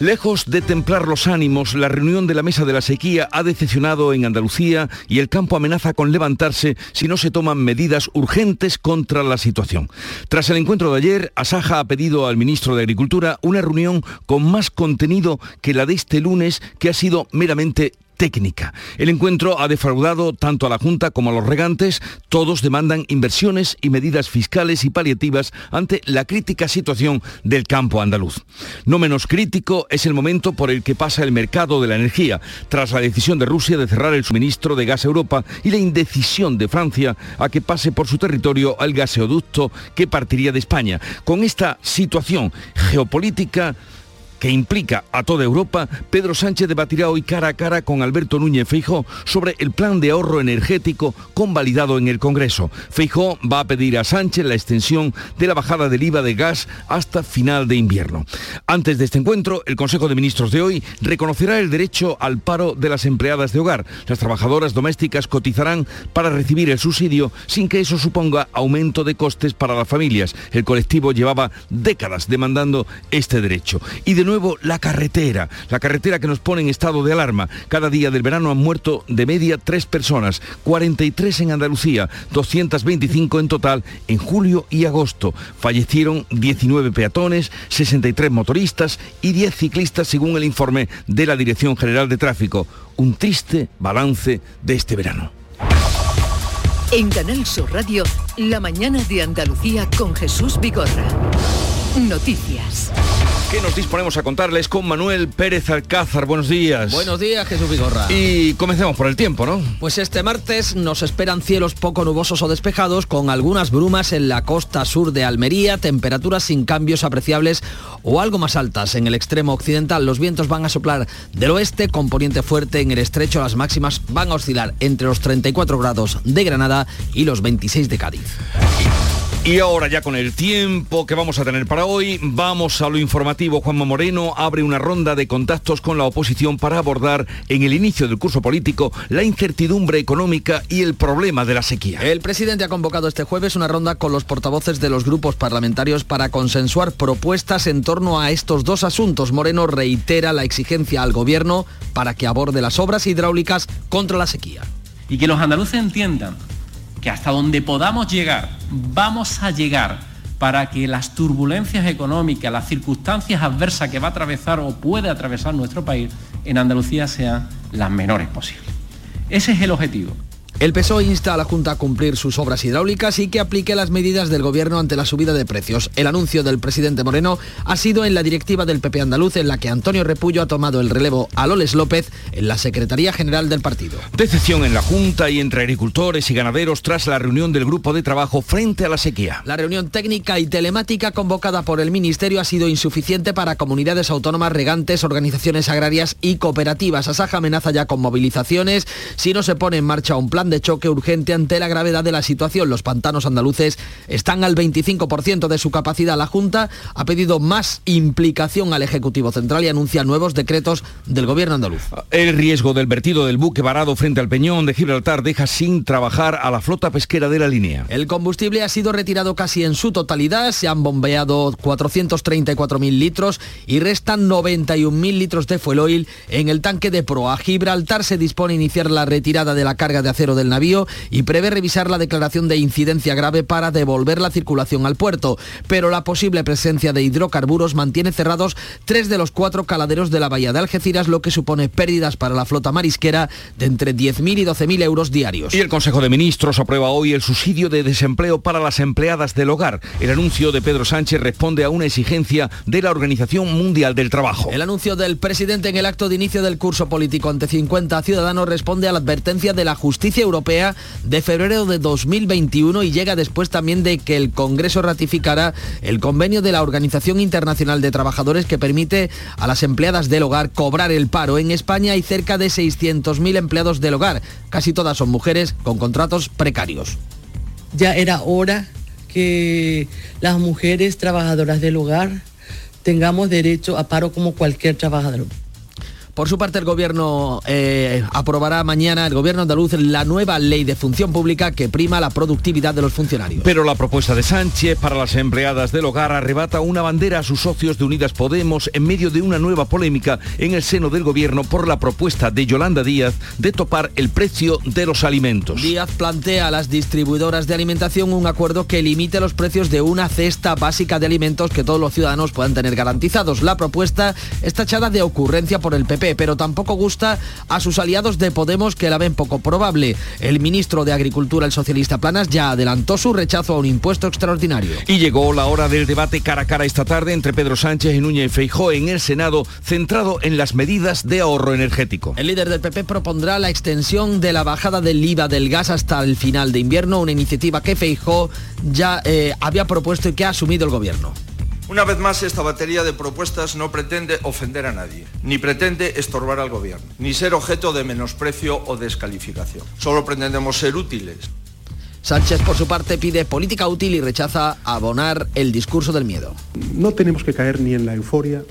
Lejos de templar los ánimos, la reunión de la mesa de la sequía ha decepcionado en Andalucía y el campo amenaza con levantarse si no se toman medidas urgentes contra la situación. Tras el encuentro de ayer, Asaja ha pedido al ministro de Agricultura una reunión con más contenido que la de este lunes, que ha sido meramente técnica. El encuentro ha defraudado tanto a la Junta como a los regantes. Todos demandan inversiones y medidas fiscales y paliativas ante la crítica situación del campo andaluz. No menos crítico es el momento por el que pasa el mercado de la energía, tras la decisión de Rusia de cerrar el suministro de gas a Europa y la indecisión de Francia a que pase por su territorio el gaseoducto que partiría de España. Con esta situación geopolítica, que implica a toda Europa, Pedro Sánchez debatirá hoy cara a cara con Alberto Núñez Feijóo sobre el plan de ahorro energético convalidado en el Congreso. Feijóo va a pedir a Sánchez la extensión de la bajada del IVA de gas hasta final de invierno. Antes de este encuentro, el Consejo de Ministros de hoy reconocerá el derecho al paro de las empleadas de hogar. Las trabajadoras domésticas cotizarán para recibir el subsidio sin que eso suponga aumento de costes para las familias. El colectivo llevaba décadas demandando este derecho. Y de nuevo la carretera, la carretera que nos pone en estado de alarma. Cada día del verano han muerto de media tres personas, 43 en Andalucía, 225 en total en julio y agosto. Fallecieron 19 peatones, 63 motoristas y 10 ciclistas según el informe de la Dirección General de Tráfico. Un triste balance de este verano. En Canal Sur Radio, la mañana de Andalucía con Jesús Vigorra. Noticias. ¿Qué nos disponemos a contarles con Manuel Pérez Alcázar? Buenos días. Buenos días, Jesús Vigorra. Y comencemos por el tiempo, ¿no? Pues este martes nos esperan cielos poco nubosos o despejados con algunas brumas en la costa sur de Almería, temperaturas sin cambios apreciables o algo más altas en el extremo occidental. Los vientos van a soplar del oeste con poniente fuerte en el estrecho. Las máximas van a oscilar entre los 34 grados de Granada y los 26 de Cádiz. Y ahora ya con el tiempo que vamos a tener para hoy, vamos a lo informativo. Juanma Moreno abre una ronda de contactos con la oposición para abordar en el inicio del curso político la incertidumbre económica y el problema de la sequía. El presidente ha convocado este jueves una ronda con los portavoces de los grupos parlamentarios para consensuar propuestas en torno a estos dos asuntos. Moreno reitera la exigencia al gobierno para que aborde las obras hidráulicas contra la sequía. Y que los andaluces entiendan que hasta donde podamos llegar, vamos a llegar para que las turbulencias económicas, las circunstancias adversas que va a atravesar o puede atravesar nuestro país en Andalucía sean las menores posibles. Ese es el objetivo. El PSOE insta a la Junta a cumplir sus obras hidráulicas y que aplique las medidas del Gobierno ante la subida de precios. El anuncio del presidente Moreno ha sido en la directiva del PP andaluz en la que Antonio Repullo ha tomado el relevo a Loles López en la Secretaría General del partido. Decepción en la Junta y entre agricultores y ganaderos tras la reunión del grupo de trabajo frente a la sequía. La reunión técnica y telemática convocada por el Ministerio ha sido insuficiente para comunidades autónomas, regantes, organizaciones agrarias y cooperativas. Asaja amenaza ya con movilizaciones si no se pone en marcha un plan de choque urgente ante la gravedad de la situación. Los pantanos andaluces están al 25% de su capacidad. La Junta ha pedido más implicación al Ejecutivo Central y anuncia nuevos decretos del Gobierno andaluz. El riesgo del vertido del buque varado frente al Peñón de Gibraltar deja sin trabajar a la flota pesquera de la línea. El combustible ha sido retirado casi en su totalidad. Se han bombeado 434.000 litros y restan 91.000 litros de fuel oil en el tanque de proa. Gibraltar se dispone a iniciar la retirada de la carga de acero del navío y prevé revisar la declaración de incidencia grave para devolver la circulación al puerto. Pero la posible presencia de hidrocarburos mantiene cerrados tres de los cuatro caladeros de la bahía de Algeciras, lo que supone pérdidas para la flota marisquera de entre 10.000 y 12.000 euros diarios. Y el Consejo de Ministros aprueba hoy el subsidio de desempleo para las empleadas del hogar. El anuncio de Pedro Sánchez responde a una exigencia de la Organización Mundial del Trabajo. El anuncio del presidente en el acto de inicio del curso político ante 50 ciudadanos responde a la advertencia de la justicia europea de febrero de 2021 y llega después también de que el Congreso ratificara el convenio de la Organización Internacional de Trabajadores que permite a las empleadas del hogar cobrar el paro. En España hay cerca de 600.000 empleados del hogar. Casi todas son mujeres con contratos precarios. Ya era hora que las mujeres trabajadoras del hogar tengamos derecho a paro como cualquier trabajador. Por su parte, el Gobierno eh, aprobará mañana, el Gobierno andaluz, la nueva ley de función pública que prima la productividad de los funcionarios. Pero la propuesta de Sánchez para las empleadas del hogar arrebata una bandera a sus socios de Unidas Podemos en medio de una nueva polémica en el seno del Gobierno por la propuesta de Yolanda Díaz de topar el precio de los alimentos. Díaz plantea a las distribuidoras de alimentación un acuerdo que limite los precios de una cesta básica de alimentos que todos los ciudadanos puedan tener garantizados. La propuesta está echada de ocurrencia por el PP pero tampoco gusta a sus aliados de Podemos que la ven poco probable. El ministro de Agricultura, el socialista Planas, ya adelantó su rechazo a un impuesto extraordinario. Y llegó la hora del debate cara a cara esta tarde entre Pedro Sánchez y Núñez Feijó en el Senado, centrado en las medidas de ahorro energético. El líder del PP propondrá la extensión de la bajada del IVA del gas hasta el final de invierno, una iniciativa que Feijó ya eh, había propuesto y que ha asumido el gobierno. Una vez más, esta batería de propuestas no pretende ofender a nadie, ni pretende estorbar al gobierno, ni ser objeto de menosprecio o descalificación. Solo pretendemos ser útiles. Sánchez, por su parte, pide política útil y rechaza abonar el discurso del miedo. No tenemos que caer ni en la euforia,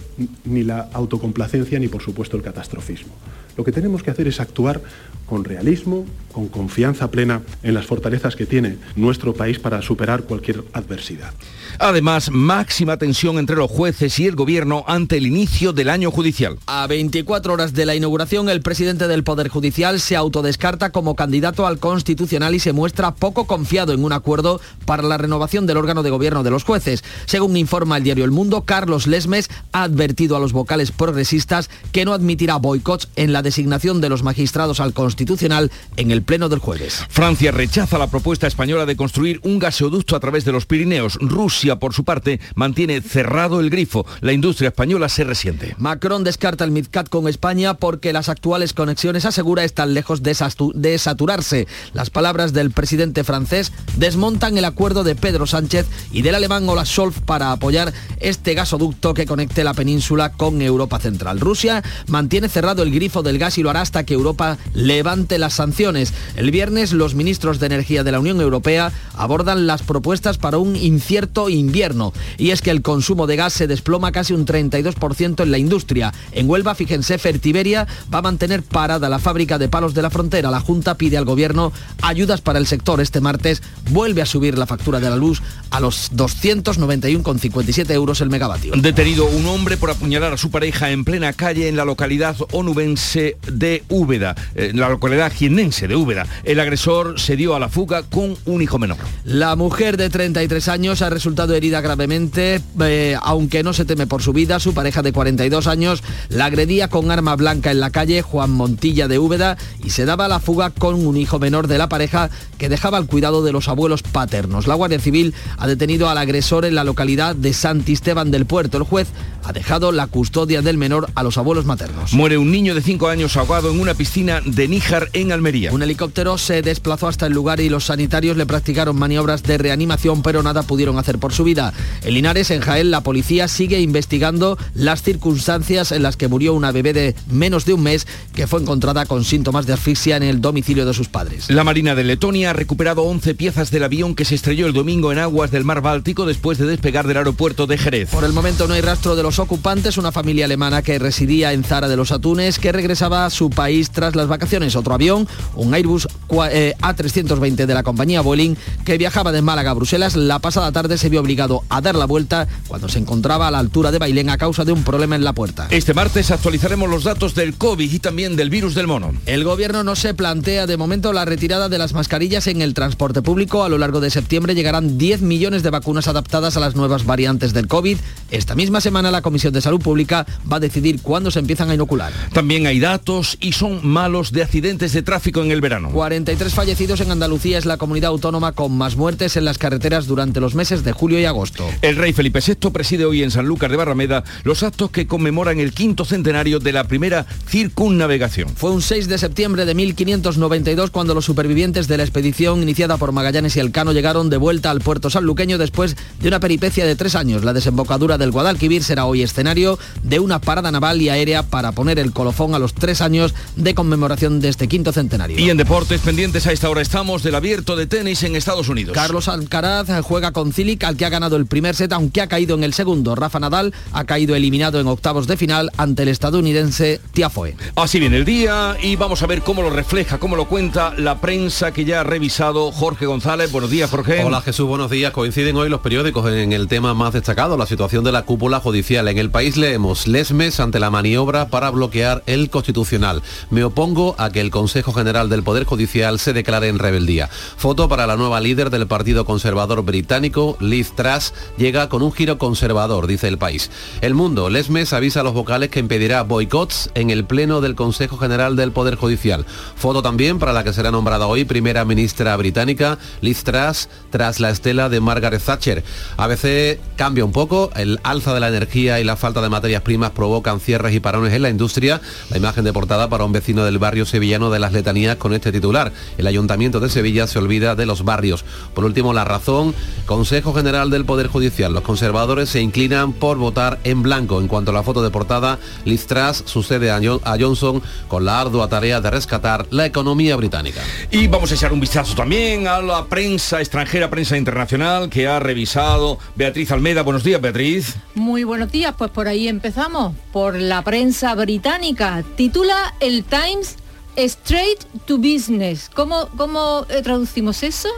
ni la autocomplacencia, ni por supuesto el catastrofismo. Lo que tenemos que hacer es actuar con realismo, con confianza plena en las fortalezas que tiene nuestro país para superar cualquier adversidad. Además, máxima tensión entre los jueces y el gobierno ante el inicio del año judicial. A 24 horas de la inauguración, el presidente del Poder Judicial se autodescarta como candidato al Constitucional y se muestra poco confiado en un acuerdo para la renovación del órgano de gobierno de los jueces. Según informa el diario El Mundo, Carlos Lesmes ha advertido a los vocales progresistas que no admitirá boicots en la designación de los magistrados al Constitucional en el pleno del jueves. Francia rechaza la propuesta española de construir un gasoducto a través de los Pirineos. Rusia por su parte, mantiene cerrado el grifo. La industria española se resiente. Macron descarta el MidCat con España porque las actuales conexiones, asegura, están lejos de, de saturarse. Las palabras del presidente francés desmontan el acuerdo de Pedro Sánchez y del alemán Olaf Scholz para apoyar este gasoducto que conecte la península con Europa Central. Rusia mantiene cerrado el grifo del gas y lo hará hasta que Europa levante las sanciones. El viernes los ministros de Energía de la Unión Europea abordan las propuestas para un incierto invierno. Y es que el consumo de gas se desploma casi un 32% en la industria. En Huelva, fíjense, Fertiberia va a mantener parada la fábrica de palos de la frontera. La Junta pide al gobierno ayudas para el sector. Este martes vuelve a subir la factura de la luz a los 291,57 euros el megavatio. Detenido un hombre por apuñalar a su pareja en plena calle en la localidad onubense de Úbeda, eh, la localidad jiennense de Úbeda. El agresor se dio a la fuga con un hijo menor. La mujer de 33 años ha resultado herida gravemente, eh, aunque no se teme por su vida. Su pareja de 42 años la agredía con arma blanca en la calle Juan Montilla de Úbeda y se daba la fuga con un hijo menor de la pareja que dejaba al cuidado de los abuelos paternos. La Guardia Civil ha detenido al agresor en la localidad de Santisteban del Puerto. El juez ha dejado la custodia del menor a los abuelos maternos. Muere un niño de 5 años ahogado en una piscina de Níjar en Almería. Un helicóptero se desplazó hasta el lugar y los sanitarios le practicaron maniobras de reanimación, pero nada pudieron hacer por su vida. En Linares, en Jaén, la policía sigue investigando las circunstancias en las que murió una bebé de menos de un mes que fue encontrada con síntomas de asfixia en el domicilio de sus padres. La Marina de Letonia ha recuperado 11 piezas del avión que se estrelló el domingo en aguas del mar Báltico después de despegar del aeropuerto de Jerez. Por el momento no hay rastro de los ocupantes, una familia alemana que residía en Zara de los Atunes, que regresaba a su país tras las vacaciones. Otro avión, un Airbus eh, A320 de la compañía Boeing, que viajaba de Málaga a Bruselas, la pasada tarde se vio obligado a dar la vuelta cuando se encontraba a la altura de Bailén a causa de un problema en la puerta. Este martes actualizaremos los datos del COVID y también del virus del mono. El gobierno no se plantea de momento la retirada de las mascarillas en el transporte público. A lo largo de septiembre llegarán 10 millones de vacunas adaptadas a las nuevas variantes del COVID. Esta misma semana la Comisión de Salud Pública va a decidir cuándo se empiezan a inocular. También hay datos y son malos de accidentes de tráfico en el verano. 43 fallecidos en Andalucía es la comunidad autónoma con más muertes en las carreteras durante los meses de julio y agosto. El rey Felipe VI preside hoy en Sanlúcar de Barrameda los actos que conmemoran el quinto centenario de la primera circunnavegación. Fue un 6 de septiembre de 1592 cuando los supervivientes de la expedición iniciada por Magallanes y Elcano llegaron de vuelta al puerto sanluqueño después de una peripecia de tres años. La desembocadura del Guadalquivir será hoy escenario de una parada naval y aérea para poner el colofón a los tres años de conmemoración de este quinto centenario. Y en deportes pendientes a esta hora estamos del abierto de tenis en Estados Unidos. Carlos Alcaraz juega con Cilic, al que ha ganado el primer set, aunque ha caído en el segundo. Rafa Nadal ha caído eliminado en octavos de final ante el estadounidense Tiafoe. Así viene el día y vamos a ver cómo lo refleja, cómo lo cuenta la prensa que ya ha revisado Jorge González. Buenos días, Jorge. Hola Jesús, buenos días. Coinciden hoy los periódicos en el tema más destacado, la situación de la cúpula judicial. En el país leemos Lesmes ante la maniobra para bloquear el constitucional. Me opongo a que el Consejo General del Poder Judicial se declare en rebeldía. Foto para la nueva líder del Partido Conservador británico, Liz Truss, llega con un giro conservador, dice el país. El mundo, Lesmes avisa a los vocales que impedirá boicots en el Pleno del Consejo General del Poder Judicial. Foto también para la que será nombrada hoy primera ministra británica, Liz Truss, tras la estela de Margaret Thatcher. A veces cambia un poco, el alza de la energía y la falta de materias primas provocan cierres y parones en la industria. La imagen de portada para un vecino del barrio sevillano de las Letanías con este titular. El Ayuntamiento de Sevilla se olvida de los barrios. Por último, la razón, Consejo General del Poder Judicial. Los conservadores se inclinan por votar en blanco. En cuanto a la foto de portada, Liz Truss sucede a Johnson con la ardua tarea de rescatar la economía británica. Y vamos a echar un vistazo también a la prensa extranjera, prensa internacional, que ha revisado Beatriz Almeida. Buenos días, Beatriz. Muy buenos días, pues por ahí empezamos. Por la prensa británica. Titula el Times Straight to Business. ¿Cómo, cómo eh, traducimos eso?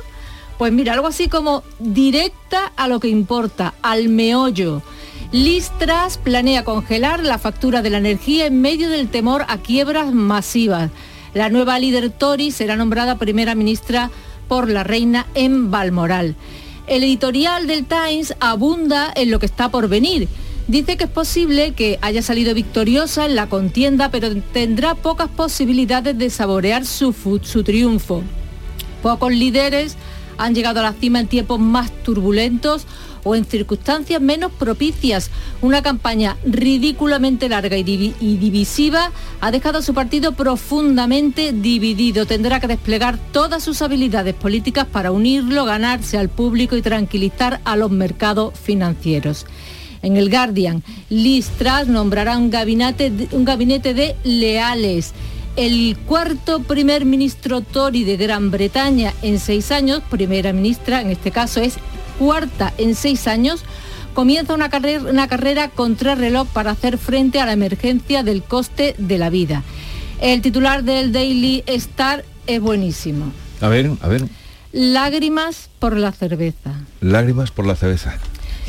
Pues mira, algo así como directa a lo que importa, al meollo. Listras planea congelar la factura de la energía en medio del temor a quiebras masivas. La nueva líder Tory será nombrada primera ministra por la reina en Balmoral. El editorial del Times abunda en lo que está por venir dice que es posible que haya salido victoriosa en la contienda, pero tendrá pocas posibilidades de saborear su, su triunfo. Pocos líderes han llegado a la cima en tiempos más turbulentos o en circunstancias menos propicias. Una campaña ridículamente larga y, divisiva ha dejado a su partido profundamente dividido. Tendrá que desplegar todas sus habilidades políticas para unirlo, ganarse al público y tranquilizar a los mercados financieros. En el Guardian, Liz Truss nombrará un gabinete, un gabinete de leales. El cuarto primer ministro Tory de Gran Bretaña en seis años, primera ministra en este caso es cuarta en seis años, comienza una carrera, una carrera reloj para hacer frente a la emergencia del coste de la vida. El titular del Daily Star es buenísimo. A ver, a ver. Lágrimas por la cerveza. Lágrimas por la cerveza.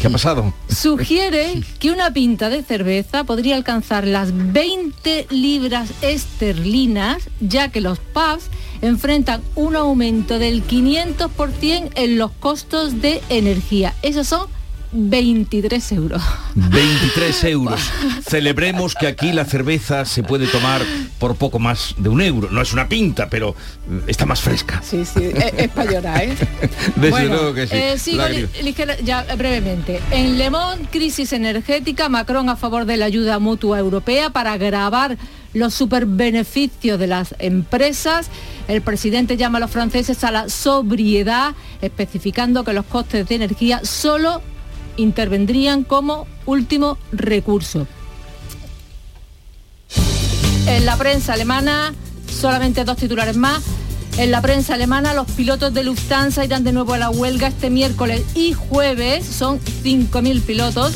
¿Qué ha pasado? Sugiere que una pinta de cerveza podría alcanzar las 20 libras esterlinas, ya que los pubs enfrentan un aumento del 500% en los costos de energía. Esos son 23 euros. 23 euros. Celebremos que aquí la cerveza se puede tomar por poco más de un euro. No es una pinta, pero está más fresca. Sí, sí, es, para llorar, ¿eh? Desde luego que sí. Eh, sigo ya brevemente. En Le Monde, crisis energética, Macron a favor de la ayuda mutua europea para agravar los superbeneficios de las empresas. El presidente llama a los franceses a la sobriedad, especificando que los costes de energía solo intervendrían como último recurso. En la prensa alemana, solamente dos titulares más. En la prensa alemana, los pilotos de Lufthansa irán de nuevo a la huelga este miércoles y jueves. Son 5.000 pilotos.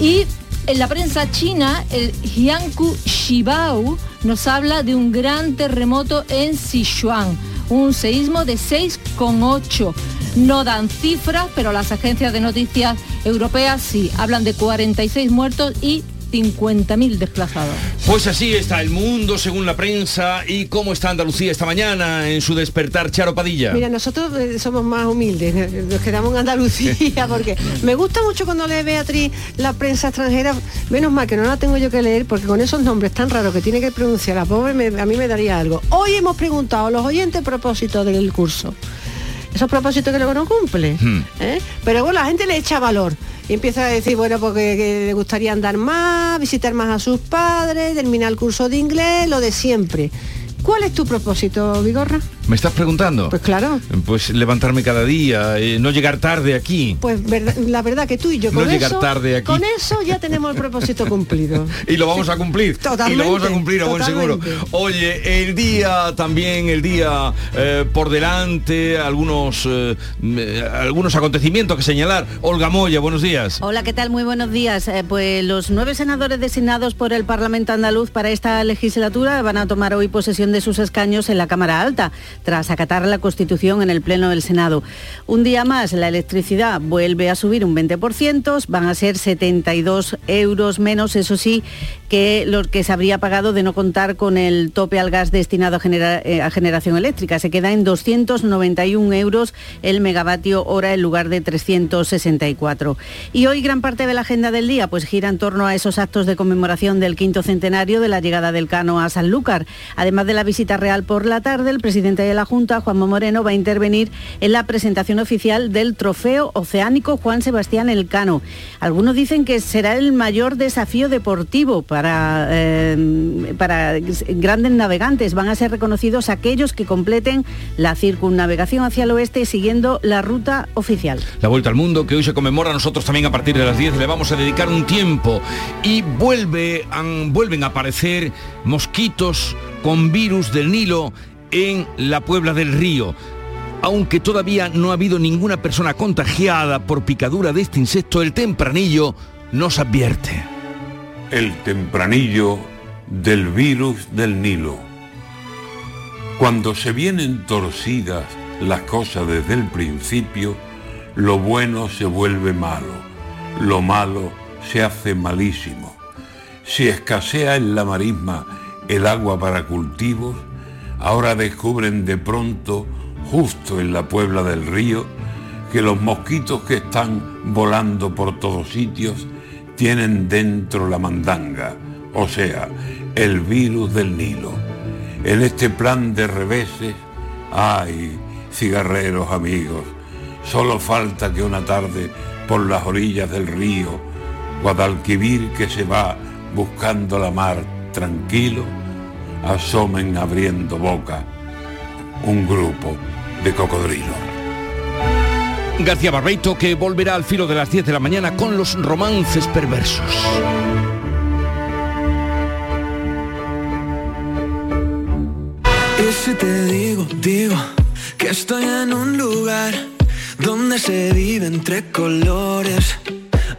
Y en la prensa china, el Jiangku Shibao nos habla de un gran terremoto en Sichuan, un seísmo de 6,8. No dan cifras, pero las agencias de noticias europeas sí. Hablan de 46 muertos y 50.000 desplazados. Pues así está el mundo según la prensa y cómo está Andalucía esta mañana en su despertar Charo Padilla. Mira, nosotros eh, somos más humildes, nos quedamos en Andalucía porque me gusta mucho cuando lee Beatriz la prensa extranjera, menos mal que no la tengo yo que leer porque con esos nombres tan raros que tiene que pronunciar la pobre a mí me daría algo. Hoy hemos preguntado a los oyentes a propósito del curso esos propósitos que luego no cumple. Hmm. ¿eh? Pero bueno, la gente le echa valor y empieza a decir, bueno, porque le gustaría andar más, visitar más a sus padres, terminar el curso de inglés, lo de siempre. ¿Cuál es tu propósito, Vigorra? ¿Me estás preguntando? Pues claro. Pues levantarme cada día, eh, no llegar tarde aquí. Pues verdad- la verdad que tú y yo No con llegar eso, tarde aquí. con eso ya tenemos el propósito cumplido. Y lo vamos a cumplir. Totalmente, y lo vamos a cumplir a buen seguro. Oye, el día también, el día eh, por delante, algunos, eh, eh, algunos acontecimientos que señalar. Olga Moya, buenos días. Hola, ¿qué tal? Muy buenos días. Eh, pues los nueve senadores designados por el Parlamento andaluz para esta legislatura van a tomar hoy posesión de sus escaños en la Cámara Alta, tras acatar la Constitución en el Pleno del Senado. Un día más, la electricidad vuelve a subir un 20%, van a ser 72 euros menos, eso sí, que lo que se habría pagado de no contar con el tope al gas destinado a, eh, generación eléctrica. Se queda en 291 euros el megavatio hora en lugar de 364. Y hoy gran parte de la agenda del día pues gira en torno a esos actos de conmemoración del quinto centenario de la llegada del Cano a Sanlúcar. Además de la visita real por la tarde, el presidente de la Junta, Juanma Moreno, va a intervenir en la presentación oficial del trofeo oceánico Juan Sebastián Elcano. Algunos dicen que será el mayor desafío deportivo para, eh, para grandes navegantes. Van a ser reconocidos aquellos que completen la circunnavegación hacia el oeste siguiendo la ruta oficial. La vuelta al mundo que hoy se conmemora, nosotros también a partir de las 10 le vamos a dedicar un tiempo y vuelven a aparecer mosquitos con virus del Nilo en la Puebla del Río. Aunque todavía no ha habido ninguna persona contagiada por picadura de este insecto, el tempranillo nos advierte. el tempranillo del virus del Nilo. Cuando se vienen torcidas las cosas desde el principio, lo bueno se vuelve malo, lo malo se hace malísimo. Si escasea en la marisma el agua para cultivos, ahora descubren de pronto, justo en la Puebla del Río, que los mosquitos que están volando por todos sitios tienen dentro la mandanga, o sea, el virus del Nilo. En este plan de reveses, ay, cigarreros amigos, solo falta que una tarde por las orillas del río, Guadalquivir que se va buscando la mar tranquilo, asomen abriendo boca un grupo de cocodrilos. García Barbeito que volverá al filo de las 10 de la mañana con los romances perversos. Y si te digo, digo que estoy en un lugar donde se vive entre colores.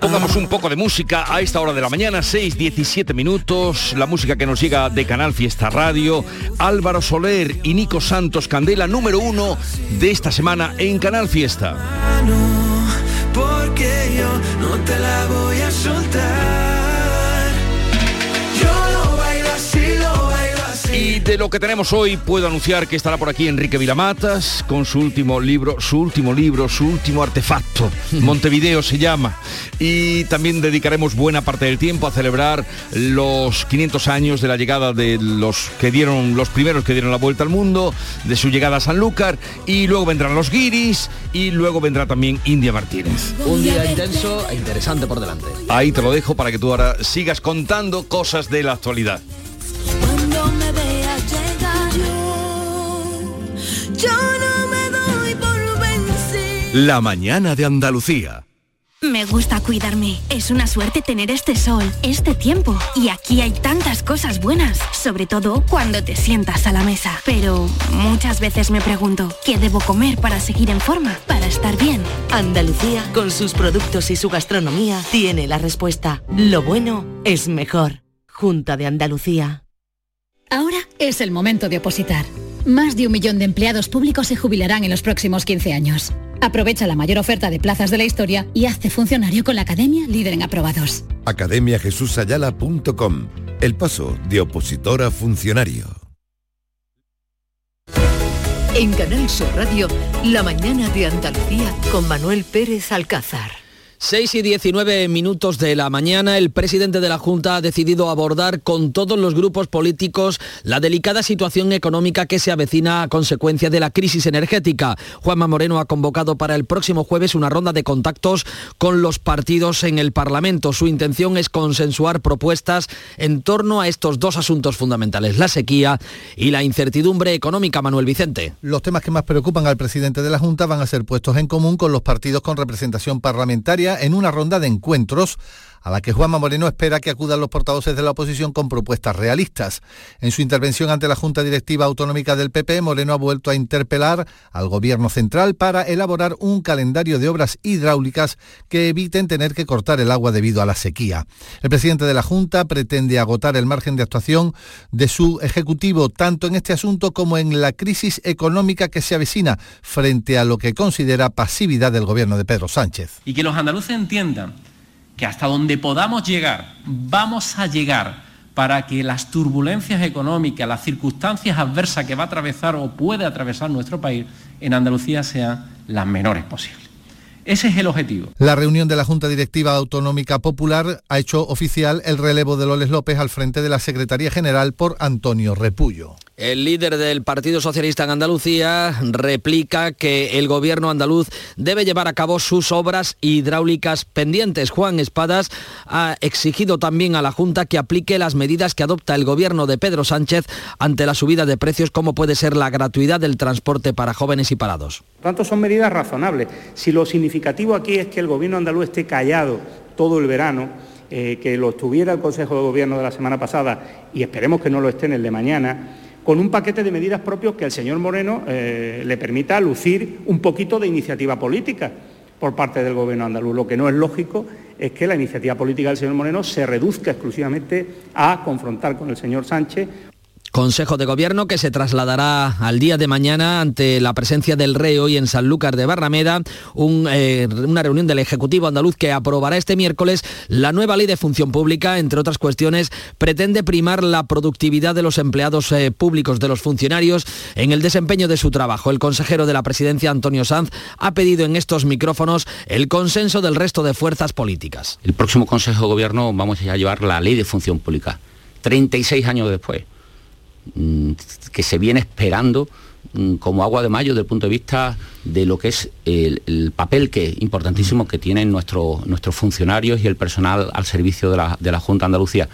Pongamos un poco de música a esta hora de la mañana, 6.17 minutos, la música que nos llega de Canal Fiesta Radio, Álvaro Soler y Nico Santos Candela, número uno de esta semana en Canal Fiesta. De lo que tenemos hoy puedo anunciar que estará por aquí Enrique Vilamatas con su último libro, su último libro, su último artefacto. Montevideo se llama. Y también dedicaremos buena parte del tiempo a celebrar los 500 años de la llegada de los que dieron, los primeros que dieron la vuelta al mundo, de su llegada a Sanlúcar. Y luego vendrán los guiris y luego vendrá también India Martínez. Un día intenso e interesante por delante. Ahí te lo dejo para que tú ahora sigas contando cosas de la actualidad. Yo no me doy por vencido. La mañana de Andalucía. Me gusta cuidarme. Es una suerte tener este sol, este tiempo. Y aquí hay tantas cosas buenas, sobre todo cuando te sientas a la mesa. Pero muchas veces me pregunto, ¿qué debo comer para seguir en forma? Para estar bien. Andalucía, con sus productos y su gastronomía, tiene la respuesta. Lo bueno es mejor. Junta de Andalucía. Ahora es el momento de opositar. Más de un millón de empleados públicos se jubilarán en los próximos 15 años. Aprovecha la mayor oferta de plazas de la historia y hazte funcionario con la Academia Líder en Aprobados. academiajesusayala.com El paso de opositor a funcionario. En Canal Sur Radio, la mañana de Andalucía con Manuel Pérez Alcázar. 6 y 19 minutos de la mañana, el presidente de la Junta ha decidido abordar con todos los grupos políticos la delicada situación económica que se avecina a consecuencia de la crisis energética. Juanma Moreno ha convocado para el próximo jueves una ronda de contactos con los partidos en el Parlamento. Su intención es consensuar propuestas en torno a estos dos asuntos fundamentales, la sequía y la incertidumbre económica. Manuel Vicente. Los temas que más preocupan al presidente de la Junta van a ser puestos en común con los partidos con representación parlamentaria en una ronda de encuentros a la que Juanma Moreno espera que acudan los portavoces de la oposición con propuestas realistas. En su intervención ante la Junta Directiva Autonómica del PP, Moreno ha vuelto a interpelar al Gobierno central para elaborar un calendario de obras hidráulicas que eviten tener que cortar el agua debido a la sequía. El presidente de la Junta pretende agotar el margen de actuación de su Ejecutivo tanto en este asunto como en la crisis económica que se avecina frente a lo que considera pasividad del Gobierno de Pedro Sánchez. Y que los andaluces entiendan que hasta donde podamos llegar, vamos a llegar para que las turbulencias económicas, las circunstancias adversas que va a atravesar o puede atravesar nuestro país en Andalucía sean las menores posibles. Ese es el objetivo. La reunión de la Junta Directiva Autonómica Popular ha hecho oficial el relevo de Loles López al frente de la Secretaría General por Antonio Repullo. El líder del Partido Socialista en Andalucía replica que el gobierno andaluz debe llevar a cabo sus obras hidráulicas pendientes. Juan Espadas ha exigido también a la Junta que aplique las medidas que adopta el gobierno de Pedro Sánchez ante la subida de precios como puede ser la gratuidad del transporte para jóvenes y parados. Por tanto, son medidas razonables. Si lo significativo aquí es que el gobierno andaluz esté callado todo el verano, eh, que lo estuviera el Consejo de Gobierno de la semana pasada y esperemos que no lo esté en el de mañana, con un paquete de medidas propios que al señor Moreno eh, le permita lucir un poquito de iniciativa política por parte del Gobierno andaluz. Lo que no es lógico es que la iniciativa política del señor Moreno se reduzca exclusivamente a confrontar con el señor Sánchez Consejo de Gobierno que se trasladará al día de mañana ante la presencia del rey hoy en Sanlúcar de Barrameda, eh, una reunión del Ejecutivo andaluz que aprobará este miércoles la nueva ley de función pública, entre otras cuestiones, pretende primar la productividad de los empleados eh, públicos, de los funcionarios, en el desempeño de su trabajo. El consejero de la presidencia, Antonio Sanz, ha pedido en estos micrófonos el consenso del resto de fuerzas políticas. El próximo Consejo de Gobierno vamos a llevar la ley de función pública, 36 años después que se viene esperando mm, como agua de mayo desde el punto de vista de lo que es el, papel que importantísimo que tienen nuestros nuestros funcionarios y el personal al servicio de la, de la Junta Andalucía.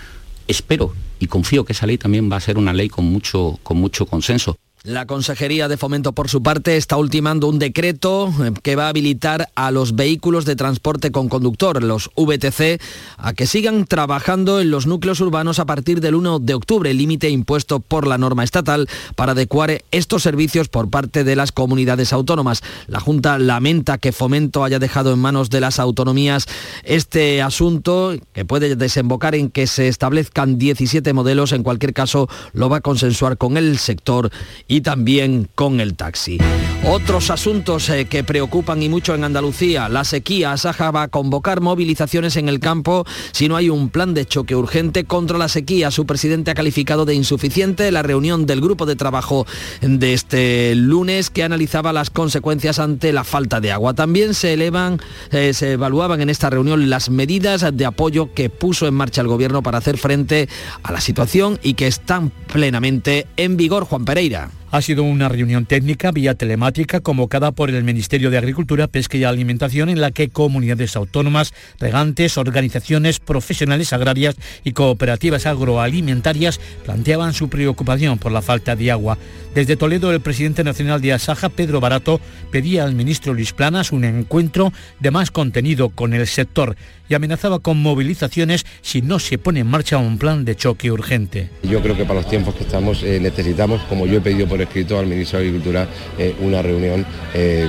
Espero y confío que esa ley también va a ser una ley con mucho, con mucho consenso. La Consejería de Fomento, por su parte, está ultimando un decreto eh, que va a habilitar a los vehículos de transporte con conductor, los VTC, a que sigan trabajando en los núcleos urbanos a partir del 1 de octubre, límite impuesto por la norma estatal para adecuar estos servicios por parte de las comunidades autónomas. La Junta lamenta que Fomento haya dejado en manos de las autonomías este asunto, que puede desembocar en que se establezcan 17 modelos. En cualquier caso, lo va a consensuar con el sector y también con el taxi. Otros asuntos eh, que preocupan y mucho en Andalucía, la sequía. Saja va a convocar movilizaciones en el campo si no hay un plan de choque urgente contra la sequía. Su presidente ha calificado de insuficiente la reunión del grupo de trabajo de este lunes que analizaba las consecuencias ante la falta de agua. También se elevan, eh, se evaluaban en esta reunión las medidas de apoyo que puso en marcha el gobierno para hacer frente a la situación y que están plenamente en vigor. Juan Pereira. Ha sido una reunión técnica vía telemática convocada por el Ministerio de Agricultura, Pesca y Alimentación en la que comunidades autónomas, regantes, organizaciones profesionales agrarias y cooperativas agroalimentarias planteaban su preocupación por la falta de agua. Desde Toledo, el presidente nacional de Asaja, Pedro Barato, pedía al ministro Luis Planas un encuentro de más contenido con el sector y amenazaba con movilizaciones si no se pone en marcha un plan de choque urgente. Yo creo que para los tiempos que estamos eh, necesitamos, como yo he pedido por escrito al ministro de Agricultura, eh, una reunión eh,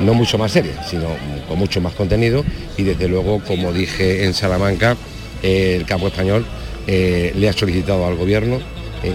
no mucho más seria, sino con mucho más contenido y desde luego, como dije en Salamanca, el campo español le ha solicitado al gobierno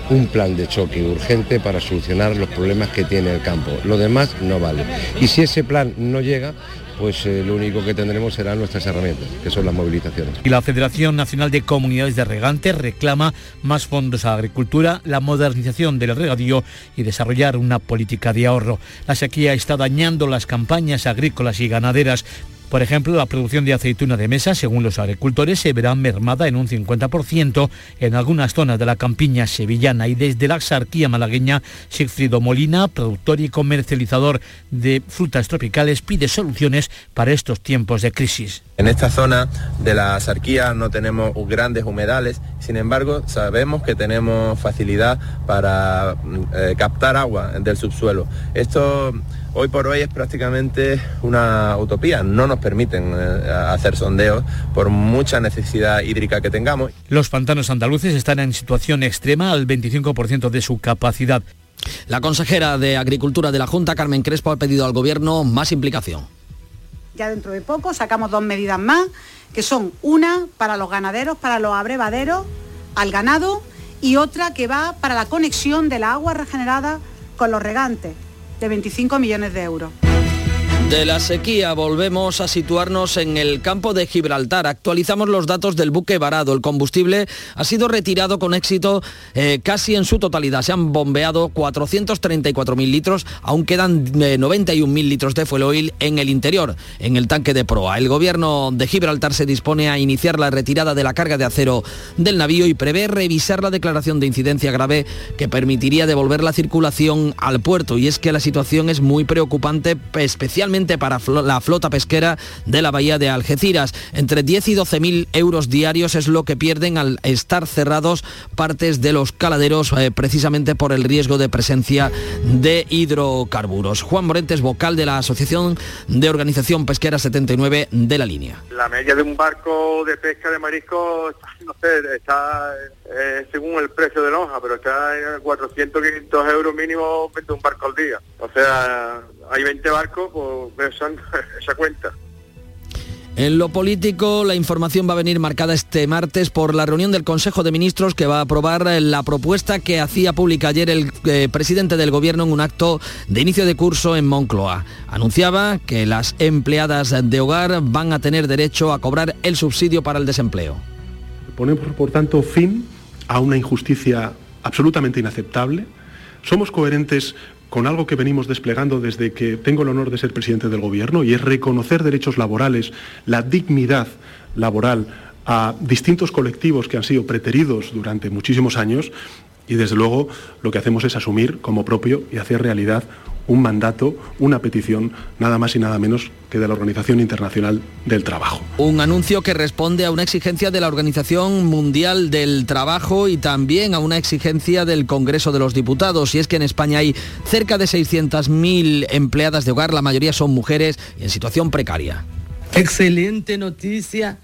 un plan de choque urgente para solucionar los problemas que tiene el campo. Lo demás no vale. Y si ese plan no llega, pues eh, lo único que tendremos serán nuestras herramientas, que son las movilizaciones. Y la Federación Nacional de Comunidades de Regantes reclama más fondos a la agricultura, la modernización del regadío y desarrollar una política de ahorro. La sequía está dañando las campañas agrícolas y ganaderas Por ejemplo, la producción de aceituna de mesa, según los agricultores, se verá mermada en un 50% en algunas zonas de la campiña sevillana y desde la axarquía malagueña, Sigfrido Molina, productor y comercializador de frutas tropicales, pide soluciones para estos tiempos de crisis. En esta zona de la Asarquía no tenemos grandes humedales, sin embargo sabemos que tenemos facilidad para eh, captar agua del subsuelo. Esto hoy por hoy es prácticamente una utopía, no nos permiten eh, hacer sondeos por mucha necesidad hídrica que tengamos. Los pantanos andaluces están en situación extrema al 25% de su capacidad. La consejera de Agricultura de la Junta, Carmen Crespo, ha pedido al Gobierno más implicación. Ya dentro de poco sacamos dos medidas más, que son una para los ganaderos, para los abrevaderos, al ganado, y otra que va para la conexión de la agua regenerada con los regantes, de 25 millones de euros. De la sequía volvemos a situarnos en el campo de Gibraltar. Actualizamos los datos del buque varado. El combustible ha sido retirado con éxito eh, casi en su totalidad. Se han bombeado 434.000 litros, aún quedan eh, 91.000 litros de fuel oil en el interior, en el tanque de proa. El gobierno de Gibraltar se dispone a iniciar la retirada de la carga de acero del navío y prevé revisar la declaración de incidencia grave que permitiría devolver la circulación al puerto. Y es que la situación es muy preocupante, especialmente para la flota pesquera de la bahía de Algeciras. Entre 10 y 12 mil euros diarios es lo que pierden al estar cerrados partes de los caladeros eh, precisamente por el riesgo de presencia de hidrocarburos. Juan Morentes, vocal de la Asociación de Organización Pesquera 79 de la línea. La media de un barco de pesca de marisco, no sé, está eh, según el precio de lonja, pero está en 400, 500 euros mínimo un barco al día. O sea, hay 20 barcos, pues esa, esa cuenta. En lo político, la información va a venir marcada este martes por la reunión del Consejo de Ministros que va a aprobar eh, la propuesta que hacía pública ayer el eh, presidente del Gobierno en un acto de inicio de curso en Moncloa. Anunciaba que las empleadas de hogar van a tener derecho a cobrar el subsidio para el desempleo. Ponemos, por tanto, fin a una injusticia absolutamente inaceptable. Somos coherentes con algo que venimos desplegando desde que tengo el honor de ser presidente del Gobierno y es reconocer derechos laborales, la dignidad laboral a distintos colectivos que han sido preteridos durante muchísimos años y desde luego lo que hacemos es asumir como propio y hacer realidad un mandato, una petición, nada más y nada menos que de la Organización Internacional del Trabajo. Un anuncio que responde a una exigencia de la Organización Mundial del Trabajo y también a una exigencia del Congreso de los Diputados. Y es que en España hay cerca de 600.000 empleadas de hogar, la mayoría son mujeres en situación precaria. Excelente noticia.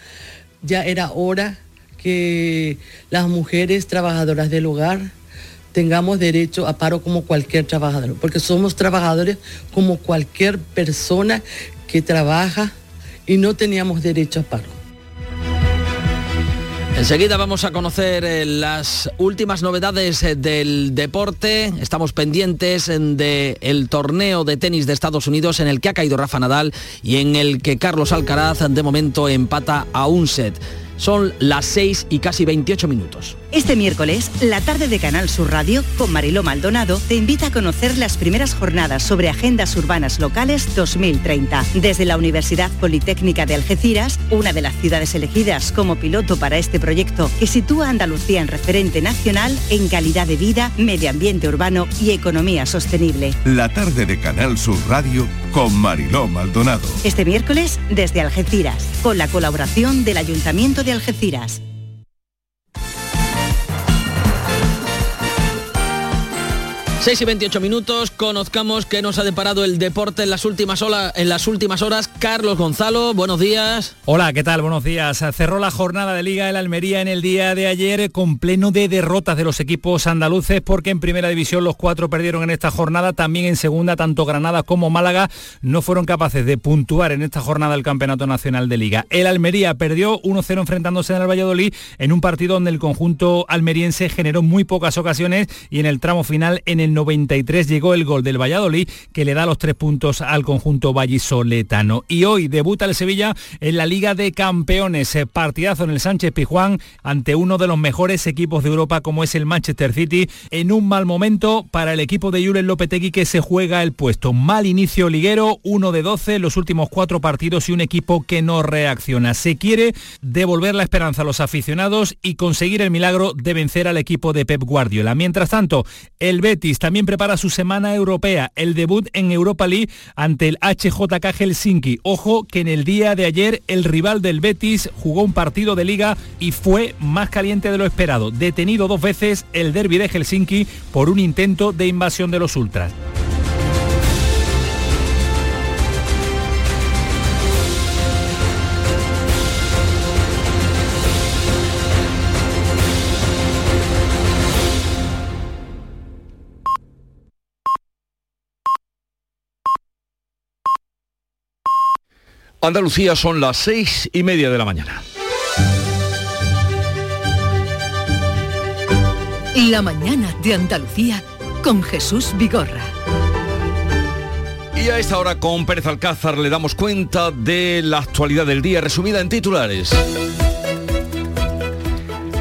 Ya era hora que las mujeres trabajadoras del hogar tengamos derecho a paro como cualquier trabajador, porque somos trabajadores como cualquier persona que trabaja y no teníamos derecho a paro. Enseguida vamos a conocer eh, las últimas novedades eh, del deporte. Estamos pendientes del torneo de tenis de Estados Unidos en el que ha caído Rafa Nadal y en el que Carlos Alcaraz de momento empata a un set. Son las 6 y casi 28 minutos. Este miércoles, la tarde de Canal Sur Radio, con Mariló Maldonado, te invita a conocer las primeras jornadas sobre agendas urbanas locales 2030. Desde la Universidad Politécnica de Algeciras, una de las ciudades elegidas como piloto para este proyecto que sitúa a Andalucía en referente nacional en calidad de vida, medio ambiente urbano y economía sostenible. La tarde de Canal Sur Radio con Mariló Maldonado. Este miércoles, desde Algeciras, con la colaboración del Ayuntamiento de Algeciras. Seis y 28 minutos, conozcamos qué nos ha deparado el deporte en las últimas, horas, en las últimas horas. Carlos Gonzalo, buenos días. Hola, ¿qué tal? Buenos días. Cerró la jornada de Liga la Almería en el día de ayer con pleno de derrotas de los equipos andaluces porque en primera división los cuatro perdieron en esta jornada, también en segunda tanto Granada como Málaga no fueron capaces de puntuar en esta jornada del Campeonato Nacional de Liga. El Almería perdió 1-0 enfrentándose en el Valladolid en un partido donde el conjunto almeriense generó muy pocas ocasiones y en el tramo final en el el 93 llegó el gol del Valladolid que le da los tres puntos al conjunto vallisoletano. Y hoy debuta el Sevilla en la Liga de Campeones. Eh, partidazo en el Sánchez Pijuán ante uno de los mejores equipos de Europa como es el Manchester City en un mal momento para el equipo de Julen Lopetegui que se juega el puesto. Mal inicio liguero, uno de 12 los últimos cuatro partidos y un equipo que no reacciona. Se quiere devolver la esperanza a los aficionados y conseguir el milagro de vencer al equipo de Pep Guardiola. Mientras tanto, el Betis también prepara su semana europea, el debut en Europa League ante el HJK Helsinki. Ojo que en el día de ayer el rival del Betis jugó un partido de liga y fue más caliente de lo esperado. Detenido dos veces el derby de Helsinki por un intento de invasión de los ultras. Andalucía son las seis y media de la mañana. La mañana de Andalucía con Jesús Vigorra. Y a esta hora con Pérez Alcázar le damos cuenta de la actualidad del día resumida en titulares.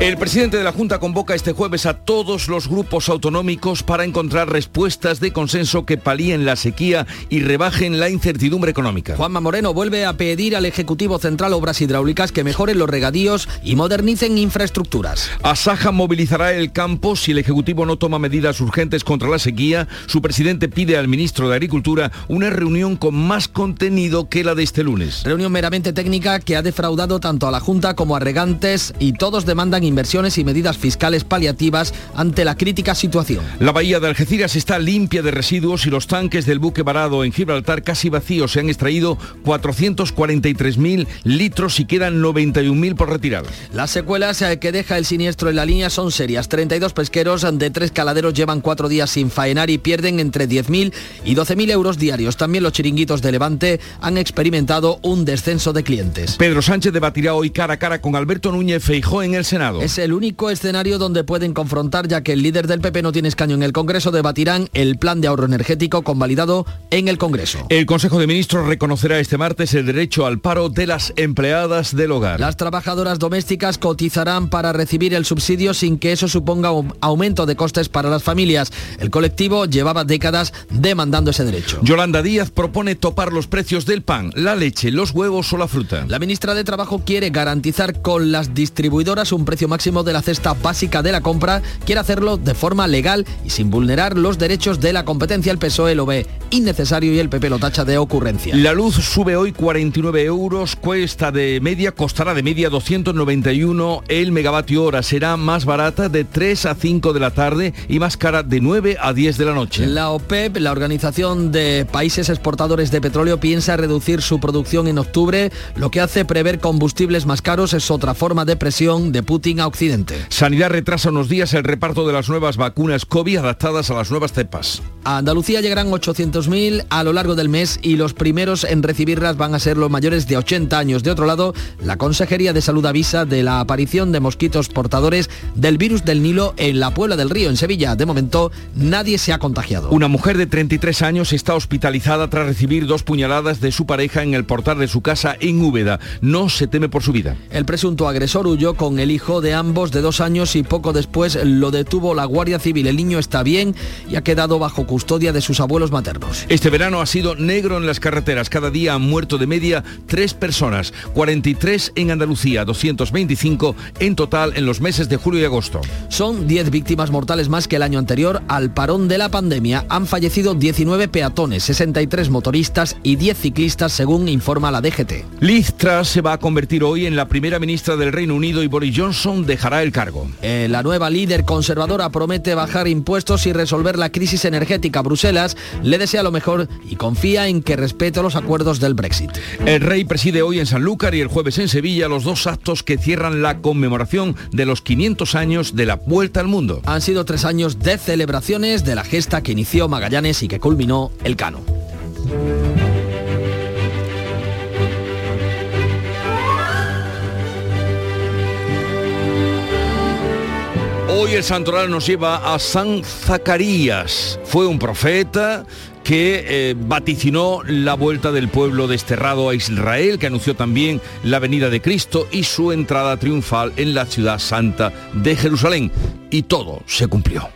El presidente de la Junta convoca este jueves a todos los grupos autonómicos para encontrar respuestas de consenso que palíen la sequía y rebajen la incertidumbre económica. Juanma Moreno vuelve a pedir al Ejecutivo Central Obras Hidráulicas que mejoren los regadíos y modernicen infraestructuras. Asaja movilizará el campo si el Ejecutivo no toma medidas urgentes contra la sequía. Su presidente pide al ministro de Agricultura una reunión con más contenido que la de este lunes. Reunión meramente técnica que ha defraudado tanto a la Junta como a regantes y todos demandan inversiones y medidas fiscales paliativas ante la crítica situación. La bahía de Algeciras está limpia de residuos y los tanques del buque varado en Gibraltar casi vacíos. Se han extraído 443.000 litros y quedan 91.000 por retirar. Las secuelas eh, que deja el siniestro en la línea son serias. 32 pesqueros de tres caladeros llevan cuatro días sin faenar y pierden entre 10.000 y 12.000 euros diarios. También los chiringuitos de Levante han experimentado un descenso de clientes. Pedro Sánchez debatirá hoy cara a cara con Alberto Núñez Feijó en el Senado. Es el único escenario donde pueden confrontar, ya que el líder del PP no tiene escaño en el Congreso, debatirán el plan de ahorro energético convalidado en el Congreso. El Consejo de Ministros reconocerá este martes el derecho al paro de las empleadas del hogar. Las trabajadoras domésticas cotizarán para recibir el subsidio sin que eso suponga un aumento de costes para las familias. El colectivo llevaba décadas demandando ese derecho. Yolanda Díaz propone topar los precios del pan, la leche, los huevos o la fruta. La ministra de Trabajo quiere garantizar con las distribuidoras un precio máximo de la cesta básica de la compra, quiere hacerlo de forma legal y sin vulnerar los derechos de la competencia. El PSOE lo ve innecesario y el PP lo tacha de ocurrencia. La luz sube hoy 49 euros, cuesta de media, costará de media 291 el megavatio hora. Será más barata de 3 a 5 de la tarde y más cara de 9 a 10 de la noche. La OPEP, la Organización de Países Exportadores de Petróleo, piensa reducir su producción en octubre, lo que hace prever combustibles más caros es otra forma de presión de Putin a Occidente. Sanidad retrasa unos días el reparto de las nuevas vacunas COVID adaptadas a las nuevas cepas. A Andalucía llegarán 800.000 a lo largo del mes y los primeros en recibirlas van a ser los mayores de 80 años. De otro lado, la Consejería de Salud avisa de la aparición de mosquitos portadores del virus del Nilo en la Puebla del Río, en Sevilla. De momento, nadie se ha contagiado. Una mujer de 33 años está hospitalizada tras recibir dos puñaladas de su pareja en el portal de su casa en Úbeda. No se teme por su vida. El presunto agresor huyó con el hijo de ambos de dos años y poco después lo detuvo la Guardia Civil. El niño está bien y ha quedado bajo custodia de sus abuelos maternos. Este verano ha sido negro en las carreteras. Cada día han muerto de media tres personas, 43 en Andalucía, 225 en total en los meses de julio y agosto. Son 10 víctimas mortales más que el año anterior. Al parón de la pandemia han fallecido 19 peatones, 63 motoristas y 10 ciclistas, según informa la DGT. Liz Truss se va a convertir hoy en la primera ministra del Reino Unido y Boris Johnson dejará el cargo. Eh, la nueva líder conservadora promete bajar impuestos y resolver la crisis energética. Bruselas le desea lo mejor y confía en que respete los acuerdos del Brexit. El rey preside hoy en Sanlúcar y el jueves en Sevilla los dos actos que cierran la conmemoración de los 500 años de la Vuelta al Mundo. Han sido tres años de celebraciones de la gesta que inició Magallanes y que culminó el Cano. Hoy el santoral nos lleva a San Zacarías. Fue un profeta que eh, vaticinó la vuelta del pueblo desterrado a Israel, que anunció también la venida de Cristo y su entrada triunfal en la ciudad santa de Jerusalén. Y todo se cumplió.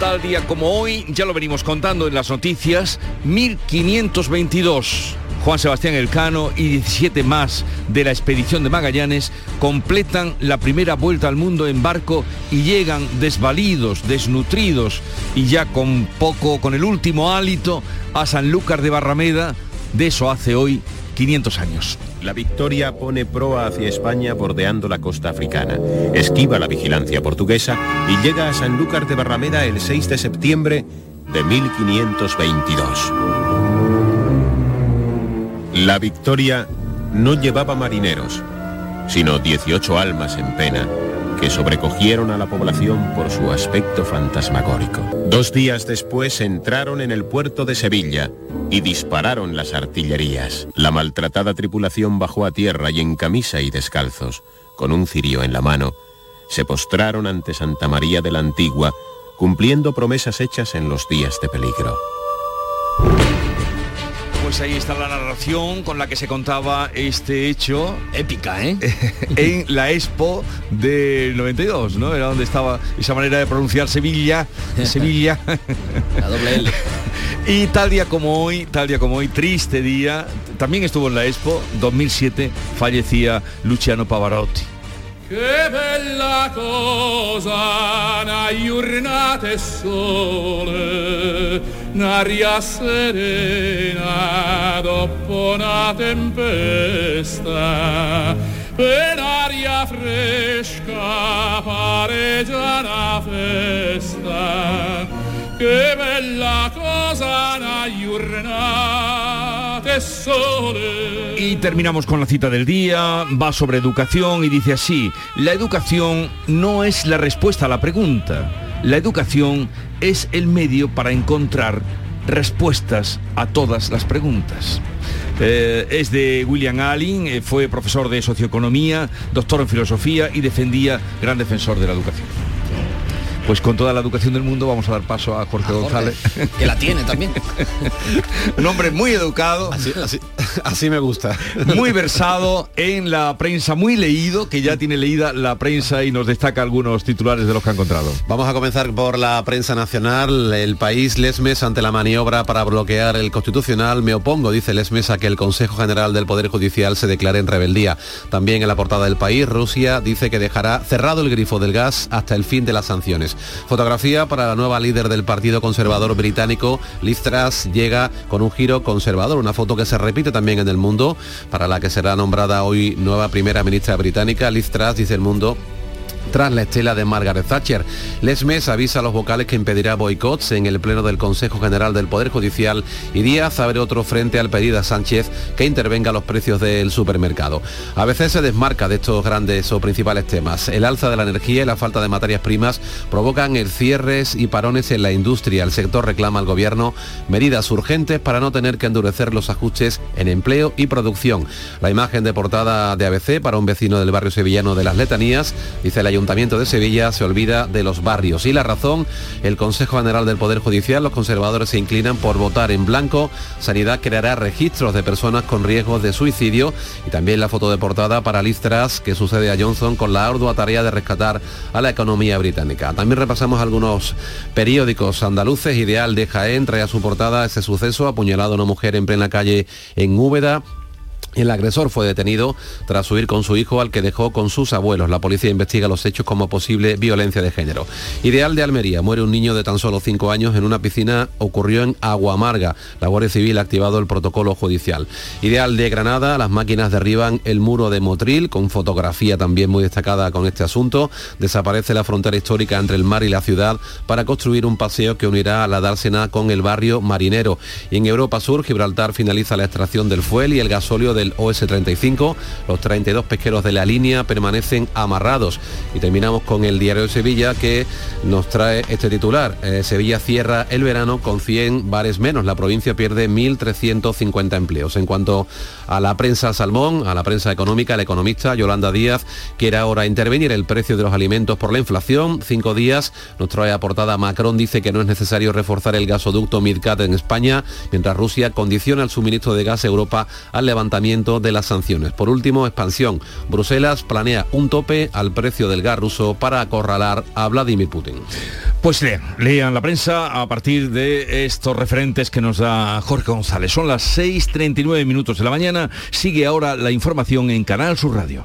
Tal día como hoy, ya lo venimos contando en las noticias, 1522 Juan Sebastián Elcano y 17 más de la expedición de Magallanes completan la primera vuelta al mundo en barco y llegan desvalidos, desnutridos y ya con poco, con el último hálito a Sanlúcar de Barrameda. De eso hace hoy 500 años. La victoria pone proa hacia España bordeando la costa africana. Esquiva la vigilancia portuguesa y llega a Sanlúcar de Barrameda el 6 de septiembre de 1522. La victoria no llevaba marineros, sino 18 almas en pena que sobrecogieron a la población por su aspecto fantasmagórico. Dos días después entraron en el puerto de Sevilla y dispararon las artillerías. La maltratada tripulación bajó a tierra y en camisa y descalzos, con un cirio en la mano, se postraron ante Santa María de la Antigua, cumpliendo promesas hechas en los días de peligro. Pues ahí está la narración con la que se contaba este hecho. Épica, ¿eh? en la Expo del 92, ¿no? Era donde estaba esa manera de pronunciar Sevilla, Sevilla. La doble L. Y tal día como hoy, tal día como hoy, triste día, también estuvo en la Expo, 2007, fallecía Luciano Pavarotti. Che bella cosa una giornata e sole, un'aria serena dopo una tempesta, per aria fresca pareggia una festa. Che bella cosa una giornata. Y terminamos con la cita del día, va sobre educación y dice así, la educación no es la respuesta a la pregunta, la educación es el medio para encontrar respuestas a todas las preguntas. Eh, es de William Allen, eh, fue profesor de socioeconomía, doctor en filosofía y defendía gran defensor de la educación. Pues con toda la educación del mundo vamos a dar paso a Jorge, A Jorge, González. que la tiene también. Un hombre muy educado. Así, me gusta. Muy versado en la prensa, muy leído, que ya tiene leída la prensa y nos destaca algunos titulares de los que ha encontrado. Vamos a comenzar por la prensa nacional. El país Lesmes ante la maniobra para bloquear el constitucional. Me opongo, dice Lesmes, a que el Consejo General del Poder Judicial se declare en rebeldía. También en la portada del país, Rusia dice que dejará cerrado el grifo del gas hasta el fin de las sanciones. Fotografía para la nueva líder del Partido Conservador británico, Liz Truss, llega con un giro conservador, una foto que se repite también en el mundo, para la que será nombrada hoy nueva primera ministra británica. Liz Truss, dice el mundo, tras la estela de Margaret Thatcher. Lesmes avisa a los vocales que impedirá boicots en el Pleno del Consejo General del Poder Judicial y Díaz abre otro frente al pedir a Sánchez que intervenga los precios del supermercado. A veces se desmarca de estos grandes o principales temas. El alza de la energía y la falta de materias primas provocan el cierres y parones en la industria. El sector reclama al gobierno medidas urgentes para no tener que endurecer los ajustes en empleo y producción. La imagen de portada de ABC para un vecino del barrio sevillano de las Letanías dice la Ayuntamiento de Sevilla se olvida de los barrios. Y la razón, el Consejo General del Poder Judicial, los conservadores se inclinan por votar en blanco. Sanidad creará registros de personas con riesgos de suicidio. Y también la foto de portada para Liz Truss, que sucede a Johnson con la ardua tarea de rescatar a la economía británica. También repasamos algunos periódicos andaluces. Ideal de Jaén trae a su portada ese suceso, apuñalado a una mujer en plena calle en Úbeda. El agresor fue detenido tras huir con su hijo al que dejó con sus abuelos. La policía investiga los hechos como posible violencia de género. Ideal de Almería. Muere un niño de tan solo 5 años en una piscina. Ocurrió en Agua Amarga. La Guardia Civil ha activado el protocolo judicial. Ideal de Granada. Las máquinas derriban el muro de Motril con fotografía también muy destacada con este asunto. Desaparece la frontera histórica entre el mar y la ciudad para construir un paseo que unirá a la dársena con el barrio marinero. Y en Europa Sur, Gibraltar finaliza la extracción del fuel y el gasóleo de del OS-35. Los 32 pesqueros de la línea permanecen amarrados. Y terminamos con el diario de Sevilla que nos trae este titular. Eh, Sevilla cierra el verano con 100 bares menos. La provincia pierde 1.350 empleos. En cuanto a la prensa salmón, a la prensa económica, el economista Yolanda Díaz quiere ahora intervenir el precio de los alimentos por la inflación. Cinco días nos trae a portada Macron dice que no es necesario reforzar el gasoducto Midcat en España, mientras Rusia condiciona el suministro de gas a Europa al levantamiento de las sanciones. Por último, expansión. Bruselas planea un tope al precio del gas ruso para acorralar a Vladimir Putin. Pues lean, lean la prensa a partir de estos referentes que nos da Jorge González. Son las 6.39 minutos de la mañana. Sigue ahora la información en Canal Sur Radio.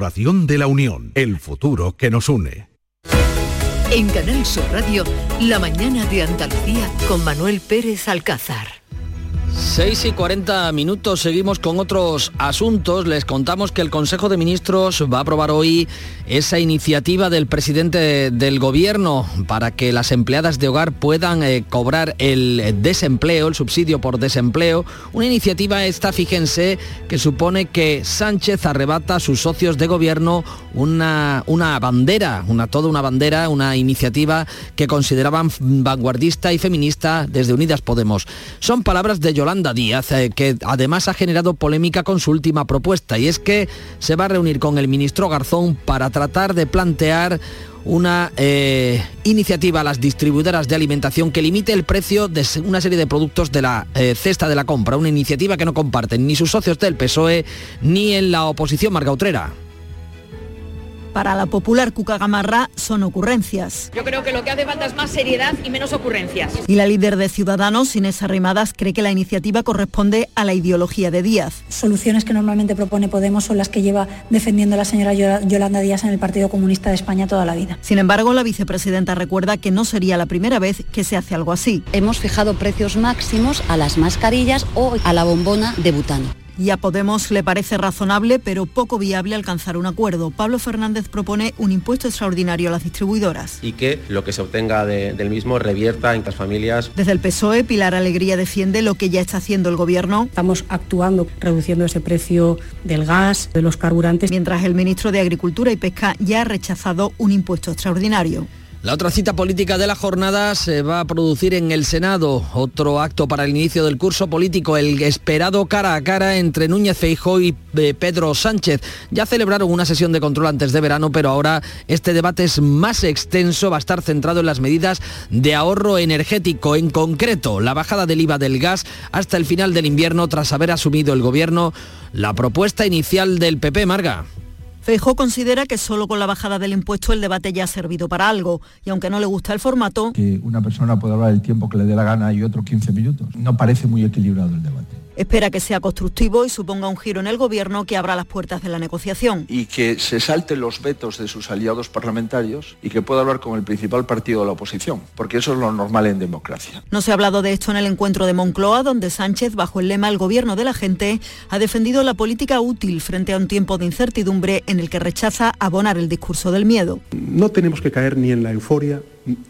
de la Unión, el futuro que nos une. En Canal Sur Radio, La mañana de Andalucía con Manuel Pérez Alcázar. 6 y 40 minutos, seguimos con otros asuntos. Les contamos que el Consejo de Ministros va a aprobar hoy esa iniciativa del presidente del gobierno para que las empleadas de hogar puedan eh, cobrar el desempleo, el subsidio por desempleo. Una iniciativa esta, fíjense, que supone que Sánchez arrebata a sus socios de gobierno una, una bandera, una, toda una bandera, una iniciativa que consideraban vanguardista y feminista desde Unidas Podemos. Son palabras de Yolanda Díaz, eh, que además ha generado polémica con su última propuesta, y es que se va a reunir con el ministro Garzón para tratar de plantear una eh, iniciativa a las distribuidoras de alimentación que limite el precio de una serie de productos de la eh, cesta de la compra, una iniciativa que no comparten ni sus socios del PSOE ni en la oposición Marga Utrera. Para la popular Cuca Gamarra son ocurrencias. Yo creo que lo que hace falta es más seriedad y menos ocurrencias. Y la líder de Ciudadanos, Inés Arrimadas, cree que la iniciativa corresponde a la ideología de Díaz. Soluciones que normalmente propone Podemos son las que lleva defendiendo la señora Yolanda Díaz en el Partido Comunista de España toda la vida. Sin embargo, la vicepresidenta recuerda que no sería la primera vez que se hace algo así. Hemos fijado precios máximos a las mascarillas o a la bombona de butano. Y a Podemos le parece razonable, pero poco viable alcanzar un acuerdo. Pablo Fernández propone un impuesto extraordinario a las distribuidoras. Y que lo que se obtenga de, del mismo revierta en las familias. Desde el PSOE, Pilar Alegría defiende lo que ya está haciendo el Gobierno. Estamos actuando, reduciendo ese precio del gas, de los carburantes. Mientras el ministro de Agricultura y Pesca ya ha rechazado un impuesto extraordinario. La otra cita política de la jornada se va a producir en el Senado, otro acto para el inicio del curso político, el esperado cara a cara entre Núñez Feijóo y eh, Pedro Sánchez. Ya celebraron una sesión de control antes de verano, pero ahora este debate es más extenso, va a estar centrado en las medidas de ahorro energético, en concreto la bajada del IVA del gas hasta el final del invierno tras haber asumido el gobierno la propuesta inicial del PP Marga. Feijó considera que solo con la bajada del impuesto el debate ya ha servido para algo y aunque no le gusta el formato... Que una persona puede hablar el tiempo que le dé la gana y otros 15 minutos. No parece muy equilibrado el debate. Espera que sea constructivo y suponga un giro en el gobierno que abra las puertas de la negociación. Y que se salten los vetos de sus aliados parlamentarios y que pueda hablar con el principal partido de la oposición, porque eso es lo normal en democracia. No se ha hablado de esto en el encuentro de Moncloa, donde Sánchez, bajo el lema El gobierno de la gente, ha defendido la política útil frente a un tiempo de incertidumbre en el que rechaza abonar el discurso del miedo. No tenemos que caer ni en la euforia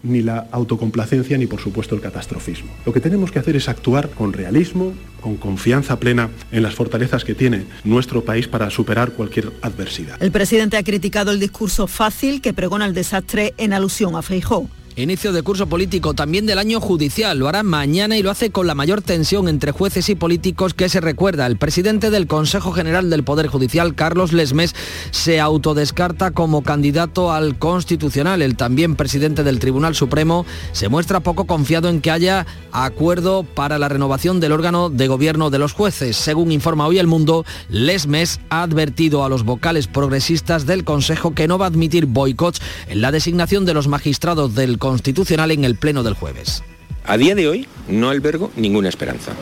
ni la autocomplacencia ni por supuesto el catastrofismo. Lo que tenemos que hacer es actuar con realismo, con confianza plena en las fortalezas que tiene nuestro país para superar cualquier adversidad. El presidente ha criticado el discurso fácil que pregona el desastre en alusión a Feijó. Inicio de curso político también del año judicial. Lo hará mañana y lo hace con la mayor tensión entre jueces y políticos que se recuerda. El presidente del Consejo General del Poder Judicial, Carlos Lesmes, se autodescarta como candidato al Constitucional. El también presidente del Tribunal Supremo se muestra poco confiado en que haya acuerdo para la renovación del órgano de gobierno de los jueces. Según informa hoy El Mundo, Lesmes ha advertido a los vocales progresistas del Consejo que no va a admitir boicots en la designación de los magistrados del Constitucional en el Pleno del jueves. A día de hoy no albergo ninguna esperanza.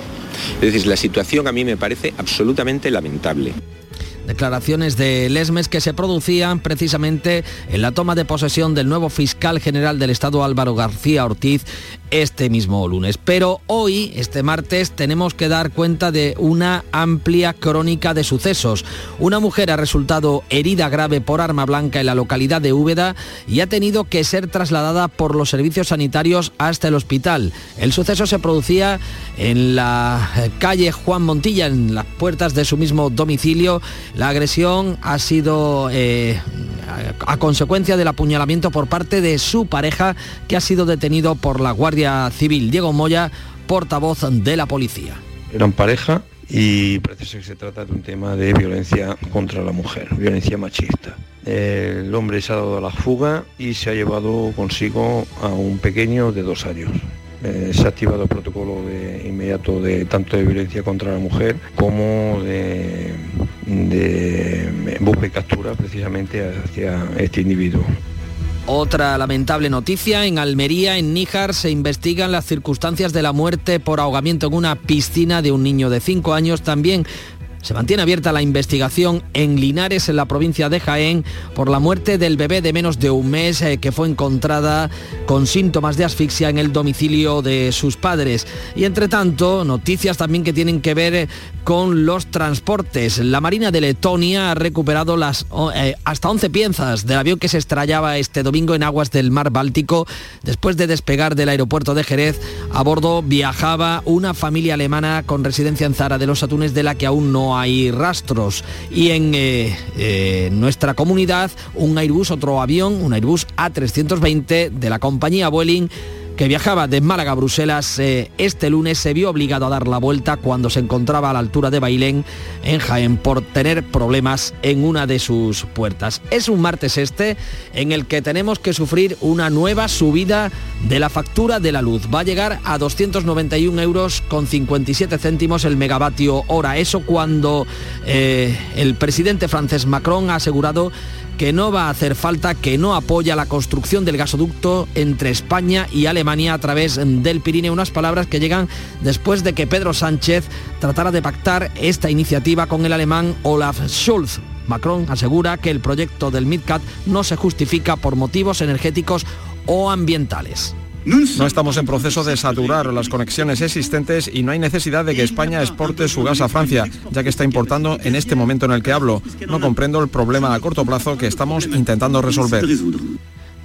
Es decir, la situación a mí me parece absolutamente lamentable. Declaraciones de Lesmes que se producían precisamente en la toma de posesión del nuevo fiscal general del Estado Álvaro García Ortiz este mismo lunes. Pero hoy, este martes, tenemos que dar cuenta de una amplia crónica de sucesos. Una mujer ha resultado herida grave por arma blanca en la localidad de Úbeda y ha tenido que ser trasladada por los servicios sanitarios hasta el hospital. El suceso se producía en la calle Juan Montilla, en las puertas de su mismo domicilio. La agresión ha sido eh, a consecuencia del apuñalamiento por parte de su pareja que ha sido detenido por la Guardia Civil. Diego Moya, portavoz de la policía. Eran pareja y parece que se trata de un tema de violencia contra la mujer, violencia machista. El hombre se ha dado a la fuga y se ha llevado consigo a un pequeño de dos años. Eh, se ha activado el protocolo de inmediato de tanto de violencia contra la mujer como de, de búsqueda y captura precisamente hacia este individuo. Otra lamentable noticia, en Almería, en Níjar, se investigan las circunstancias de la muerte por ahogamiento en una piscina de un niño de 5 años. También se mantiene abierta la investigación en Linares, en la provincia de Jaén, por la muerte del bebé de menos de un mes eh, que fue encontrada con síntomas de asfixia en el domicilio de sus padres. Y entre tanto, noticias también que tienen que ver eh, con los transportes. La Marina de Letonia ha recuperado las eh, hasta 11 piezas del avión que se estrellaba este domingo en aguas del mar Báltico. Después de despegar del aeropuerto de Jerez, a bordo viajaba una familia alemana con residencia en Zara de los Atunes de la que aún no hay rastros. Y en eh, eh, nuestra comunidad, un Airbus, otro avión, un Airbus A320 de la compañía Vueling, que viajaba de Málaga a Bruselas eh, este lunes se vio obligado a dar la vuelta cuando se encontraba a la altura de Bailén en Jaén por tener problemas en una de sus puertas. Es un martes este en el que tenemos que sufrir una nueva subida de la factura de la luz. Va a llegar a 291 euros con 57 céntimos el megavatio hora. Eso cuando eh, el presidente francés Macron ha asegurado que no va a hacer falta, que no apoya la construcción del gasoducto entre España y Alemania a través del Pirineo. Unas palabras que llegan después de que Pedro Sánchez tratara de pactar esta iniciativa con el alemán Olaf Scholz. Macron asegura que el proyecto del MidCat no se justifica por motivos energéticos o ambientales. No estamos en proceso de saturar las conexiones existentes y no hay necesidad de que España exporte su gas a Francia, ya que está importando en este momento en el que hablo. No comprendo el problema a corto plazo que estamos intentando resolver.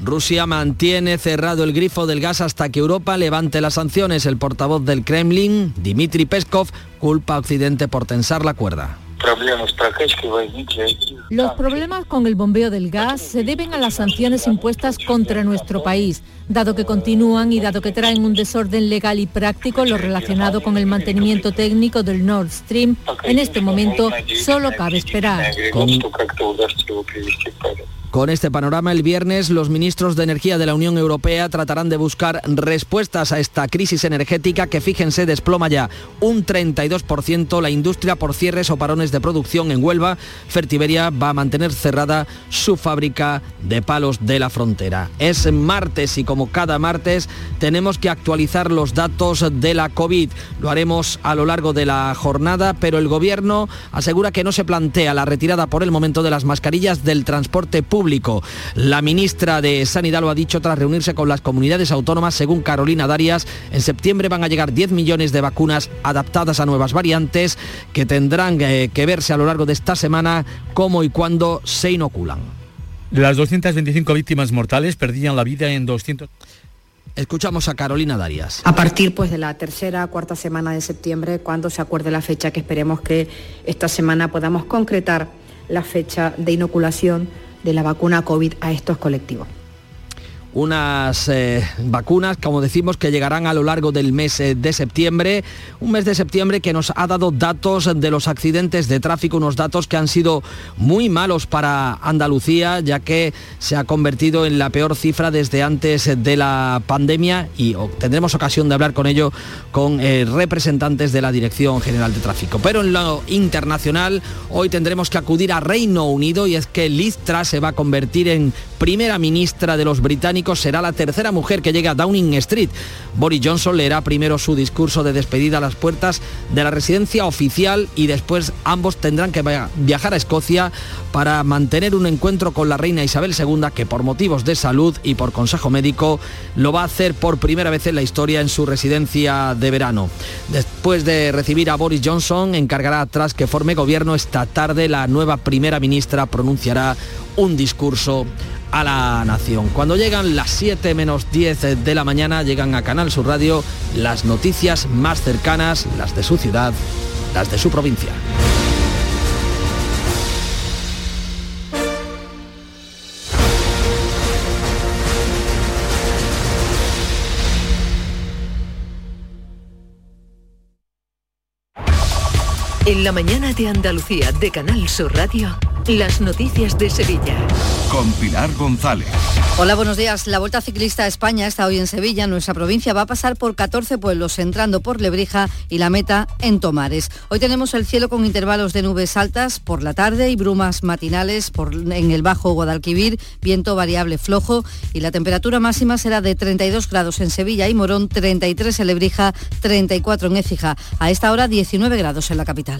Rusia mantiene cerrado el grifo del gas hasta que Europa levante las sanciones. El portavoz del Kremlin, Dmitry Peskov, culpa a Occidente por tensar la cuerda. Los problemas con el bombeo del gas se deben a las sanciones impuestas contra nuestro país, dado que continúan y dado que traen un desorden legal y práctico lo relacionado con el mantenimiento técnico del Nord Stream. En este momento solo cabe esperar. Con... Con este panorama, el viernes los ministros de Energía de la Unión Europea tratarán de buscar respuestas a esta crisis energética que, fíjense, desploma ya un 32% la industria por cierres o parones de producción en Huelva. Fertiberia va a mantener cerrada su fábrica de palos de la frontera. Es martes y como cada martes tenemos que actualizar los datos de la COVID. Lo haremos a lo largo de la jornada, pero el gobierno asegura que no se plantea la retirada por el momento de las mascarillas del transporte público la ministra de Sanidad lo ha dicho tras reunirse con las comunidades autónomas. Según Carolina Darias, en septiembre van a llegar 10 millones de vacunas adaptadas a nuevas variantes que tendrán eh, que verse a lo largo de esta semana cómo y cuándo se inoculan. Las 225 víctimas mortales perdían la vida en 200... Escuchamos a Carolina Darias. A partir pues, de la tercera, cuarta semana de septiembre, cuando se acuerde la fecha, que esperemos que esta semana podamos concretar la fecha de inoculación de la vacuna COVID a estos colectivos unas eh, vacunas, como decimos, que llegarán a lo largo del mes eh, de septiembre, un mes de septiembre que nos ha dado datos de los accidentes de tráfico, unos datos que han sido muy malos para Andalucía, ya que se ha convertido en la peor cifra desde antes de la pandemia y tendremos ocasión de hablar con ello con eh, representantes de la Dirección General de Tráfico. Pero en lo internacional, hoy tendremos que acudir a Reino Unido y es que Liz Truss se va a convertir en primera ministra de los británicos, será la tercera mujer que llegue a Downing Street. Boris Johnson leerá primero su discurso de despedida a las puertas de la residencia oficial y después ambos tendrán que viajar a Escocia para mantener un encuentro con la reina Isabel II, que por motivos de salud y por consejo médico lo va a hacer por primera vez en la historia en su residencia de verano. Después de recibir a Boris Johnson, encargará atrás que forme gobierno esta tarde. La nueva primera ministra pronunciará un discurso a la nación. Cuando llegan las 7 menos 10 de la mañana, llegan a Canal Sur Radio las noticias más cercanas, las de su ciudad, las de su provincia. En la mañana de Andalucía de Canal Sur Radio. Las noticias de Sevilla. Con Pilar González. Hola, buenos días. La Vuelta Ciclista a España está hoy en Sevilla. Nuestra provincia va a pasar por 14 pueblos, entrando por Lebrija y la meta en Tomares. Hoy tenemos el cielo con intervalos de nubes altas por la tarde y brumas matinales por, en el Bajo Guadalquivir, viento variable flojo y la temperatura máxima será de 32 grados en Sevilla y Morón, 33 en Lebrija, 34 en Écija. A esta hora 19 grados en la capital.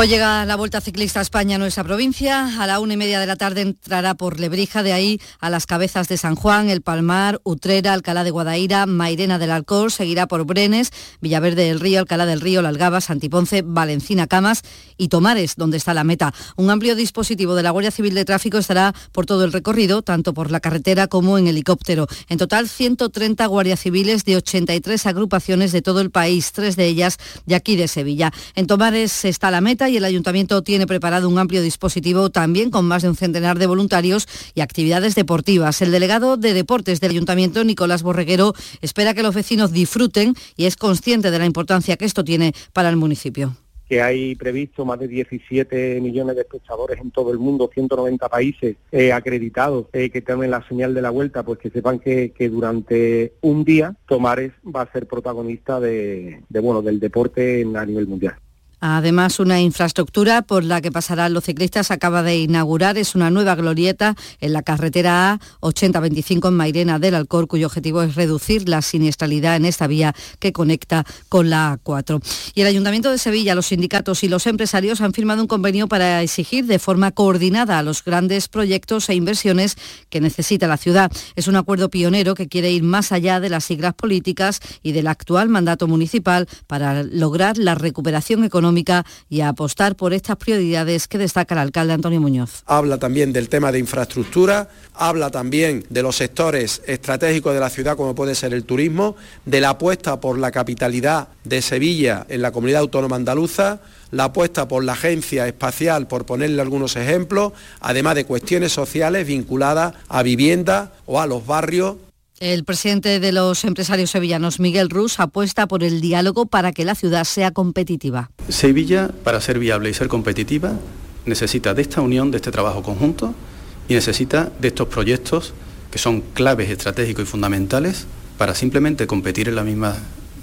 Hoy llega la Vuelta Ciclista a España, nuestra provincia. A la una y media de la tarde entrará por Lebrija, de ahí a las cabezas de San Juan, El Palmar, Utrera, Alcalá de Guadaira, Mairena del Alcor, seguirá por Brenes, Villaverde del Río, Alcalá del Río, La Algaba, Santiponce, Valencina, Camas y Tomares, donde está la meta. Un amplio dispositivo de la Guardia Civil de Tráfico estará por todo el recorrido, tanto por la carretera como en helicóptero. En total, 130 guardias civiles de 83 agrupaciones de todo el país, tres de ellas de aquí de Sevilla. En Tomares está la meta y el ayuntamiento tiene preparado un amplio dispositivo también con más de un centenar de voluntarios y actividades deportivas. El delegado de deportes del ayuntamiento, Nicolás Borreguero, espera que los vecinos disfruten y es consciente de la importancia que esto tiene para el municipio que hay previsto más de 17 millones de espectadores en todo el mundo, 190 países eh, acreditados eh, que tienen la señal de la vuelta, pues que sepan que, durante un día Tomares va a ser protagonista de, de bueno del deporte a nivel mundial. Además, una infraestructura por la que pasarán los ciclistas acaba de inaugurar. Es una nueva glorieta en la carretera A 8025 en Mairena del Alcor, cuyo objetivo es reducir la siniestralidad en esta vía que conecta con la A4. Y el Ayuntamiento de Sevilla, los sindicatos y los empresarios han firmado un convenio para exigir de forma coordinada los grandes proyectos e inversiones que necesita la ciudad. Es un acuerdo pionero que quiere ir más allá de las siglas políticas y del actual mandato municipal para lograr la recuperación económica y a apostar por estas prioridades que destaca el alcalde Antonio Muñoz. Habla también del tema de infraestructura, habla también de los sectores estratégicos de la ciudad como puede ser el turismo, de la apuesta por la capitalidad de Sevilla en la comunidad autónoma andaluza, la apuesta por la agencia espacial, por ponerle algunos ejemplos, además de cuestiones sociales vinculadas a vivienda o a los barrios el presidente de los empresarios sevillanos, Miguel Rus, apuesta por el diálogo para que la ciudad sea competitiva. Sevilla, para ser viable y ser competitiva, necesita de esta unión, de este trabajo conjunto y necesita de estos proyectos que son claves estratégicos y fundamentales para simplemente competir en la misma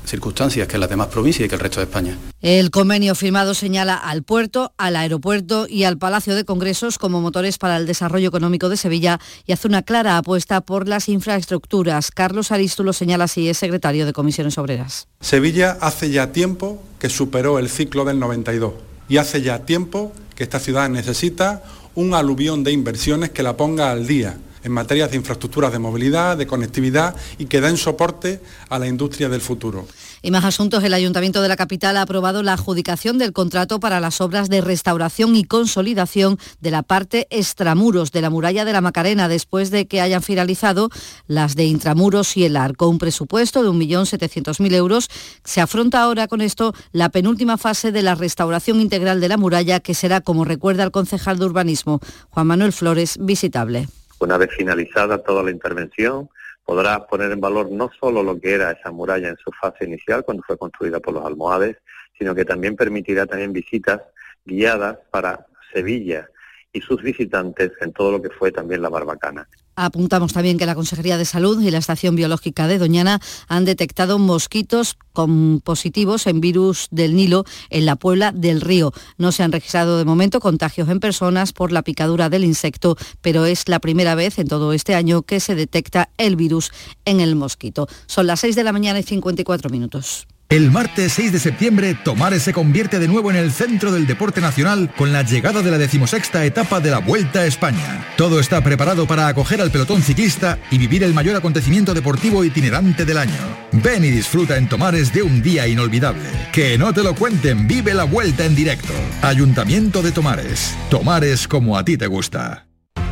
circunstancias que las demás provincias y que el resto de España. El convenio firmado señala al puerto, al aeropuerto y al Palacio de Congresos como motores para el desarrollo económico de Sevilla y hace una clara apuesta por las infraestructuras. Carlos Arístulo señala así, es secretario de Comisiones Obreras. Sevilla hace ya tiempo que superó el ciclo del 92 y hace ya tiempo que esta ciudad necesita un aluvión de inversiones que la ponga al día en materias de infraestructuras de movilidad, de conectividad y que den soporte a la industria del futuro. Y más asuntos, el Ayuntamiento de la capital ha aprobado la adjudicación del contrato para las obras de restauración y consolidación de la parte extramuros de la muralla de la Macarena, después de que hayan finalizado las de intramuros y el arco. Un presupuesto de 1.700.000 euros. Se afronta ahora con esto la penúltima fase de la restauración integral de la muralla, que será, como recuerda el concejal de urbanismo, Juan Manuel Flores, visitable. Una vez finalizada toda la intervención, podrá poner en valor no solo lo que era esa muralla en su fase inicial, cuando fue construida por los almohades, sino que también permitirá también visitas guiadas para Sevilla y sus visitantes en todo lo que fue también la Barbacana. Apuntamos también que la Consejería de Salud y la Estación Biológica de Doñana han detectado mosquitos con positivos en virus del Nilo en la Puebla del Río. No se han registrado de momento contagios en personas por la picadura del insecto, pero es la primera vez en todo este año que se detecta el virus en el mosquito. Son las 6 de la mañana y 54 minutos. El martes 6 de septiembre, Tomares se convierte de nuevo en el centro del deporte nacional con la llegada de la decimosexta etapa de la Vuelta a España. Todo está preparado para acoger al pelotón ciclista y vivir el mayor acontecimiento deportivo itinerante del año. Ven y disfruta en Tomares de un día inolvidable. Que no te lo cuenten, vive la Vuelta en directo. Ayuntamiento de Tomares. Tomares como a ti te gusta.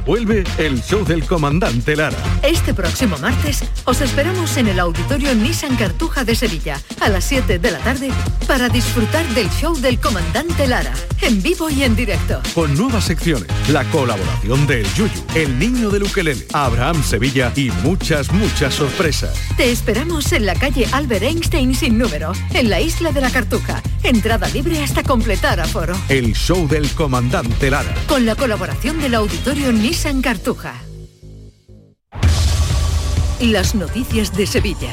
Vuelve el show del comandante Lara. Este próximo martes os esperamos en el auditorio Nissan Cartuja de Sevilla a las 7 de la tarde para disfrutar del show del comandante Lara, en vivo y en directo. Con nuevas secciones, la colaboración del Yuyu, el niño de Ukelele, Abraham Sevilla y muchas, muchas sorpresas. Te esperamos en la calle Albert Einstein sin número, en la isla de la Cartuja. Entrada libre hasta completar aforo. El show del comandante Lara. Con la colaboración del auditorio Nissan Cartuja. Las noticias de Sevilla.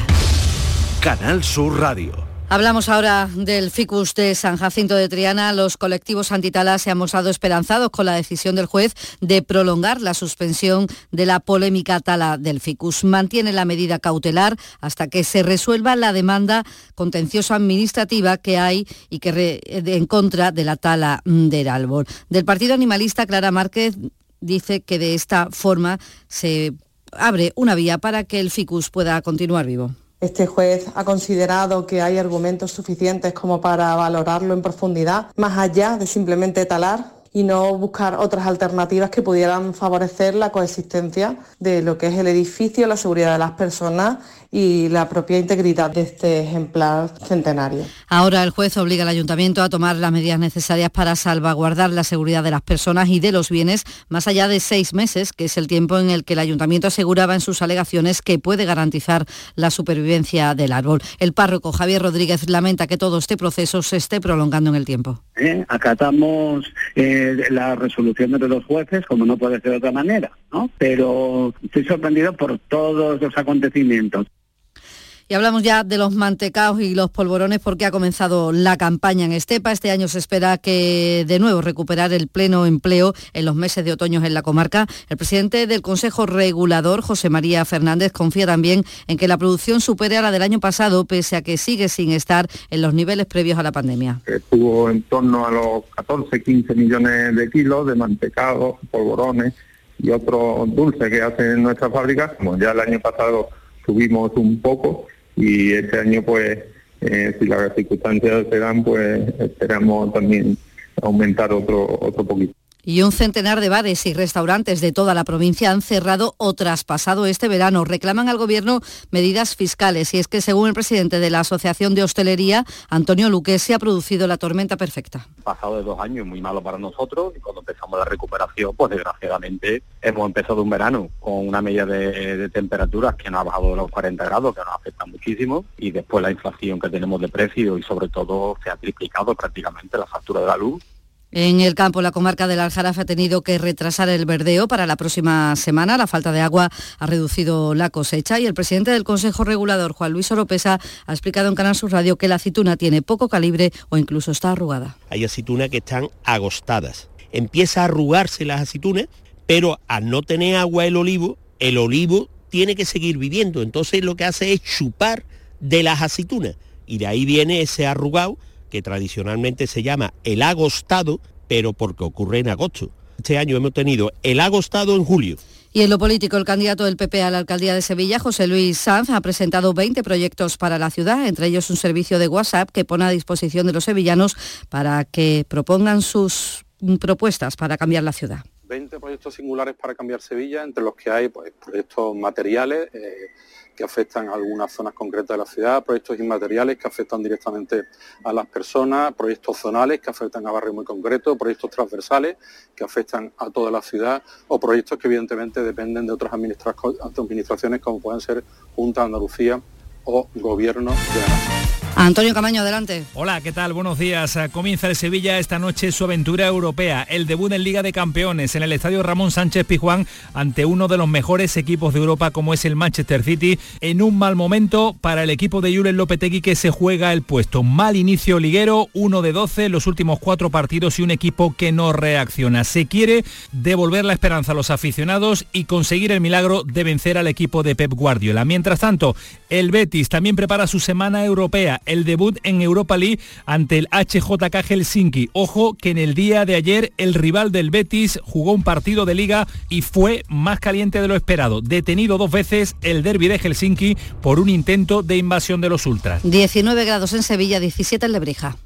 Canal Sur Radio. Hablamos ahora del ficus de San Jacinto de Triana. Los colectivos antitalas se han mostrado esperanzados con la decisión del juez de prolongar la suspensión de la polémica tala del ficus. Mantiene la medida cautelar hasta que se resuelva la demanda contenciosa administrativa que hay y que en contra de la tala del árbol. Del Partido Animalista, Clara Márquez dice que de esta forma se abre una vía para que el ficus pueda continuar vivo. Este juez ha considerado que hay argumentos suficientes como para valorarlo en profundidad, más allá de simplemente talar y no buscar otras alternativas que pudieran favorecer la coexistencia de lo que es el edificio, la seguridad de las personas y la propia integridad de este ejemplar centenario. Ahora el juez obliga al ayuntamiento a tomar las medidas necesarias para salvaguardar la seguridad de las personas y de los bienes más allá de seis meses, que es el tiempo en el que el ayuntamiento aseguraba en sus alegaciones que puede garantizar la supervivencia del árbol. El párroco Javier Rodríguez lamenta que todo este proceso se esté prolongando en el tiempo. ¿Eh? Acatamos eh, las resoluciones de los jueces, como no puede ser de otra manera, ¿no? pero estoy sorprendido por todos los acontecimientos. Y hablamos ya de los mantecaos y los polvorones porque ha comenzado la campaña en Estepa. Este año se espera que de nuevo recuperar el pleno empleo en los meses de otoño en la comarca. El presidente del Consejo Regulador, José María Fernández, confía también en que la producción supere a la del año pasado, pese a que sigue sin estar en los niveles previos a la pandemia. Estuvo en torno a los 14, 15 millones de kilos de mantecaos, polvorones y otros dulces que hacen en nuestras fábricas. Como ya el año pasado subimos un poco, y este año pues eh, si las circunstancias se dan pues esperamos también aumentar otro otro poquito. Y un centenar de bares y restaurantes de toda la provincia han cerrado o traspasado este verano. Reclaman al Gobierno medidas fiscales y es que según el presidente de la Asociación de Hostelería, Antonio Luque, se ha producido la tormenta perfecta. Pasado de dos años muy malo para nosotros y cuando empezamos la recuperación, pues desgraciadamente hemos empezado un verano con una media de, temperaturas que no ha bajado de los 40 grados, que nos afecta muchísimo y después la inflación que tenemos de precio y sobre todo se ha triplicado prácticamente la factura de la luz En el campo, la comarca del Aljarafe ha tenido que retrasar el verdeo para la próxima semana. La falta de agua ha reducido la cosecha y el presidente del Consejo Regulador, Juan Luis Oropesa, ha explicado en Canal Sur Radio que la aceituna tiene poco calibre o incluso está arrugada. Hay aceitunas que están agostadas. Empieza a arrugarse las aceitunas, pero al no tener agua el olivo, el olivo tiene que seguir viviendo. Entonces lo que hace es chupar de las aceitunas. Y de ahí viene ese arrugado que tradicionalmente se llama el agostado, pero porque ocurre en agosto. Este año hemos tenido el agostado en julio. Y en lo político, el candidato del PP a la alcaldía de Sevilla, José Luis Sanz, ha presentado 20 proyectos para la ciudad, entre ellos un servicio de WhatsApp que pone a disposición de los sevillanos para que propongan sus propuestas para cambiar la ciudad. 20 proyectos singulares para cambiar Sevilla, entre los que hay pues, proyectos materiales. Eh, que afectan a algunas zonas concretas de la ciudad, proyectos inmateriales que afectan directamente a las personas, proyectos zonales que afectan a barrios muy concretos, proyectos transversales que afectan a toda la ciudad o proyectos que evidentemente dependen de otras administraciones como pueden ser Junta de Andalucía o Gobierno de la Nación. Antonio Camaño, adelante. Hola, ¿qué tal? Buenos días. Comienza el Sevilla esta noche su aventura europea, el debut en Liga de Campeones en el Estadio Ramón Sánchez Pijuán ante uno de los mejores equipos de Europa como es el Manchester City, en un mal momento para el equipo de Julen Lopetegui que se juega el puesto. Mal inicio liguero, uno de 12, los últimos cuatro partidos y un equipo que no reacciona. Se quiere devolver la esperanza a los aficionados y conseguir el milagro de vencer al equipo de Pep Guardiola. Mientras tanto, el Betis también prepara su semana europea el debut en Europa League ante el HJK Helsinki. Ojo que en el día de ayer el rival del Betis jugó un partido de liga y fue más caliente de lo esperado. Detenido dos veces el derby de Helsinki por un intento de invasión de los ultras. 19 grados en Sevilla, 17 en Lebrija.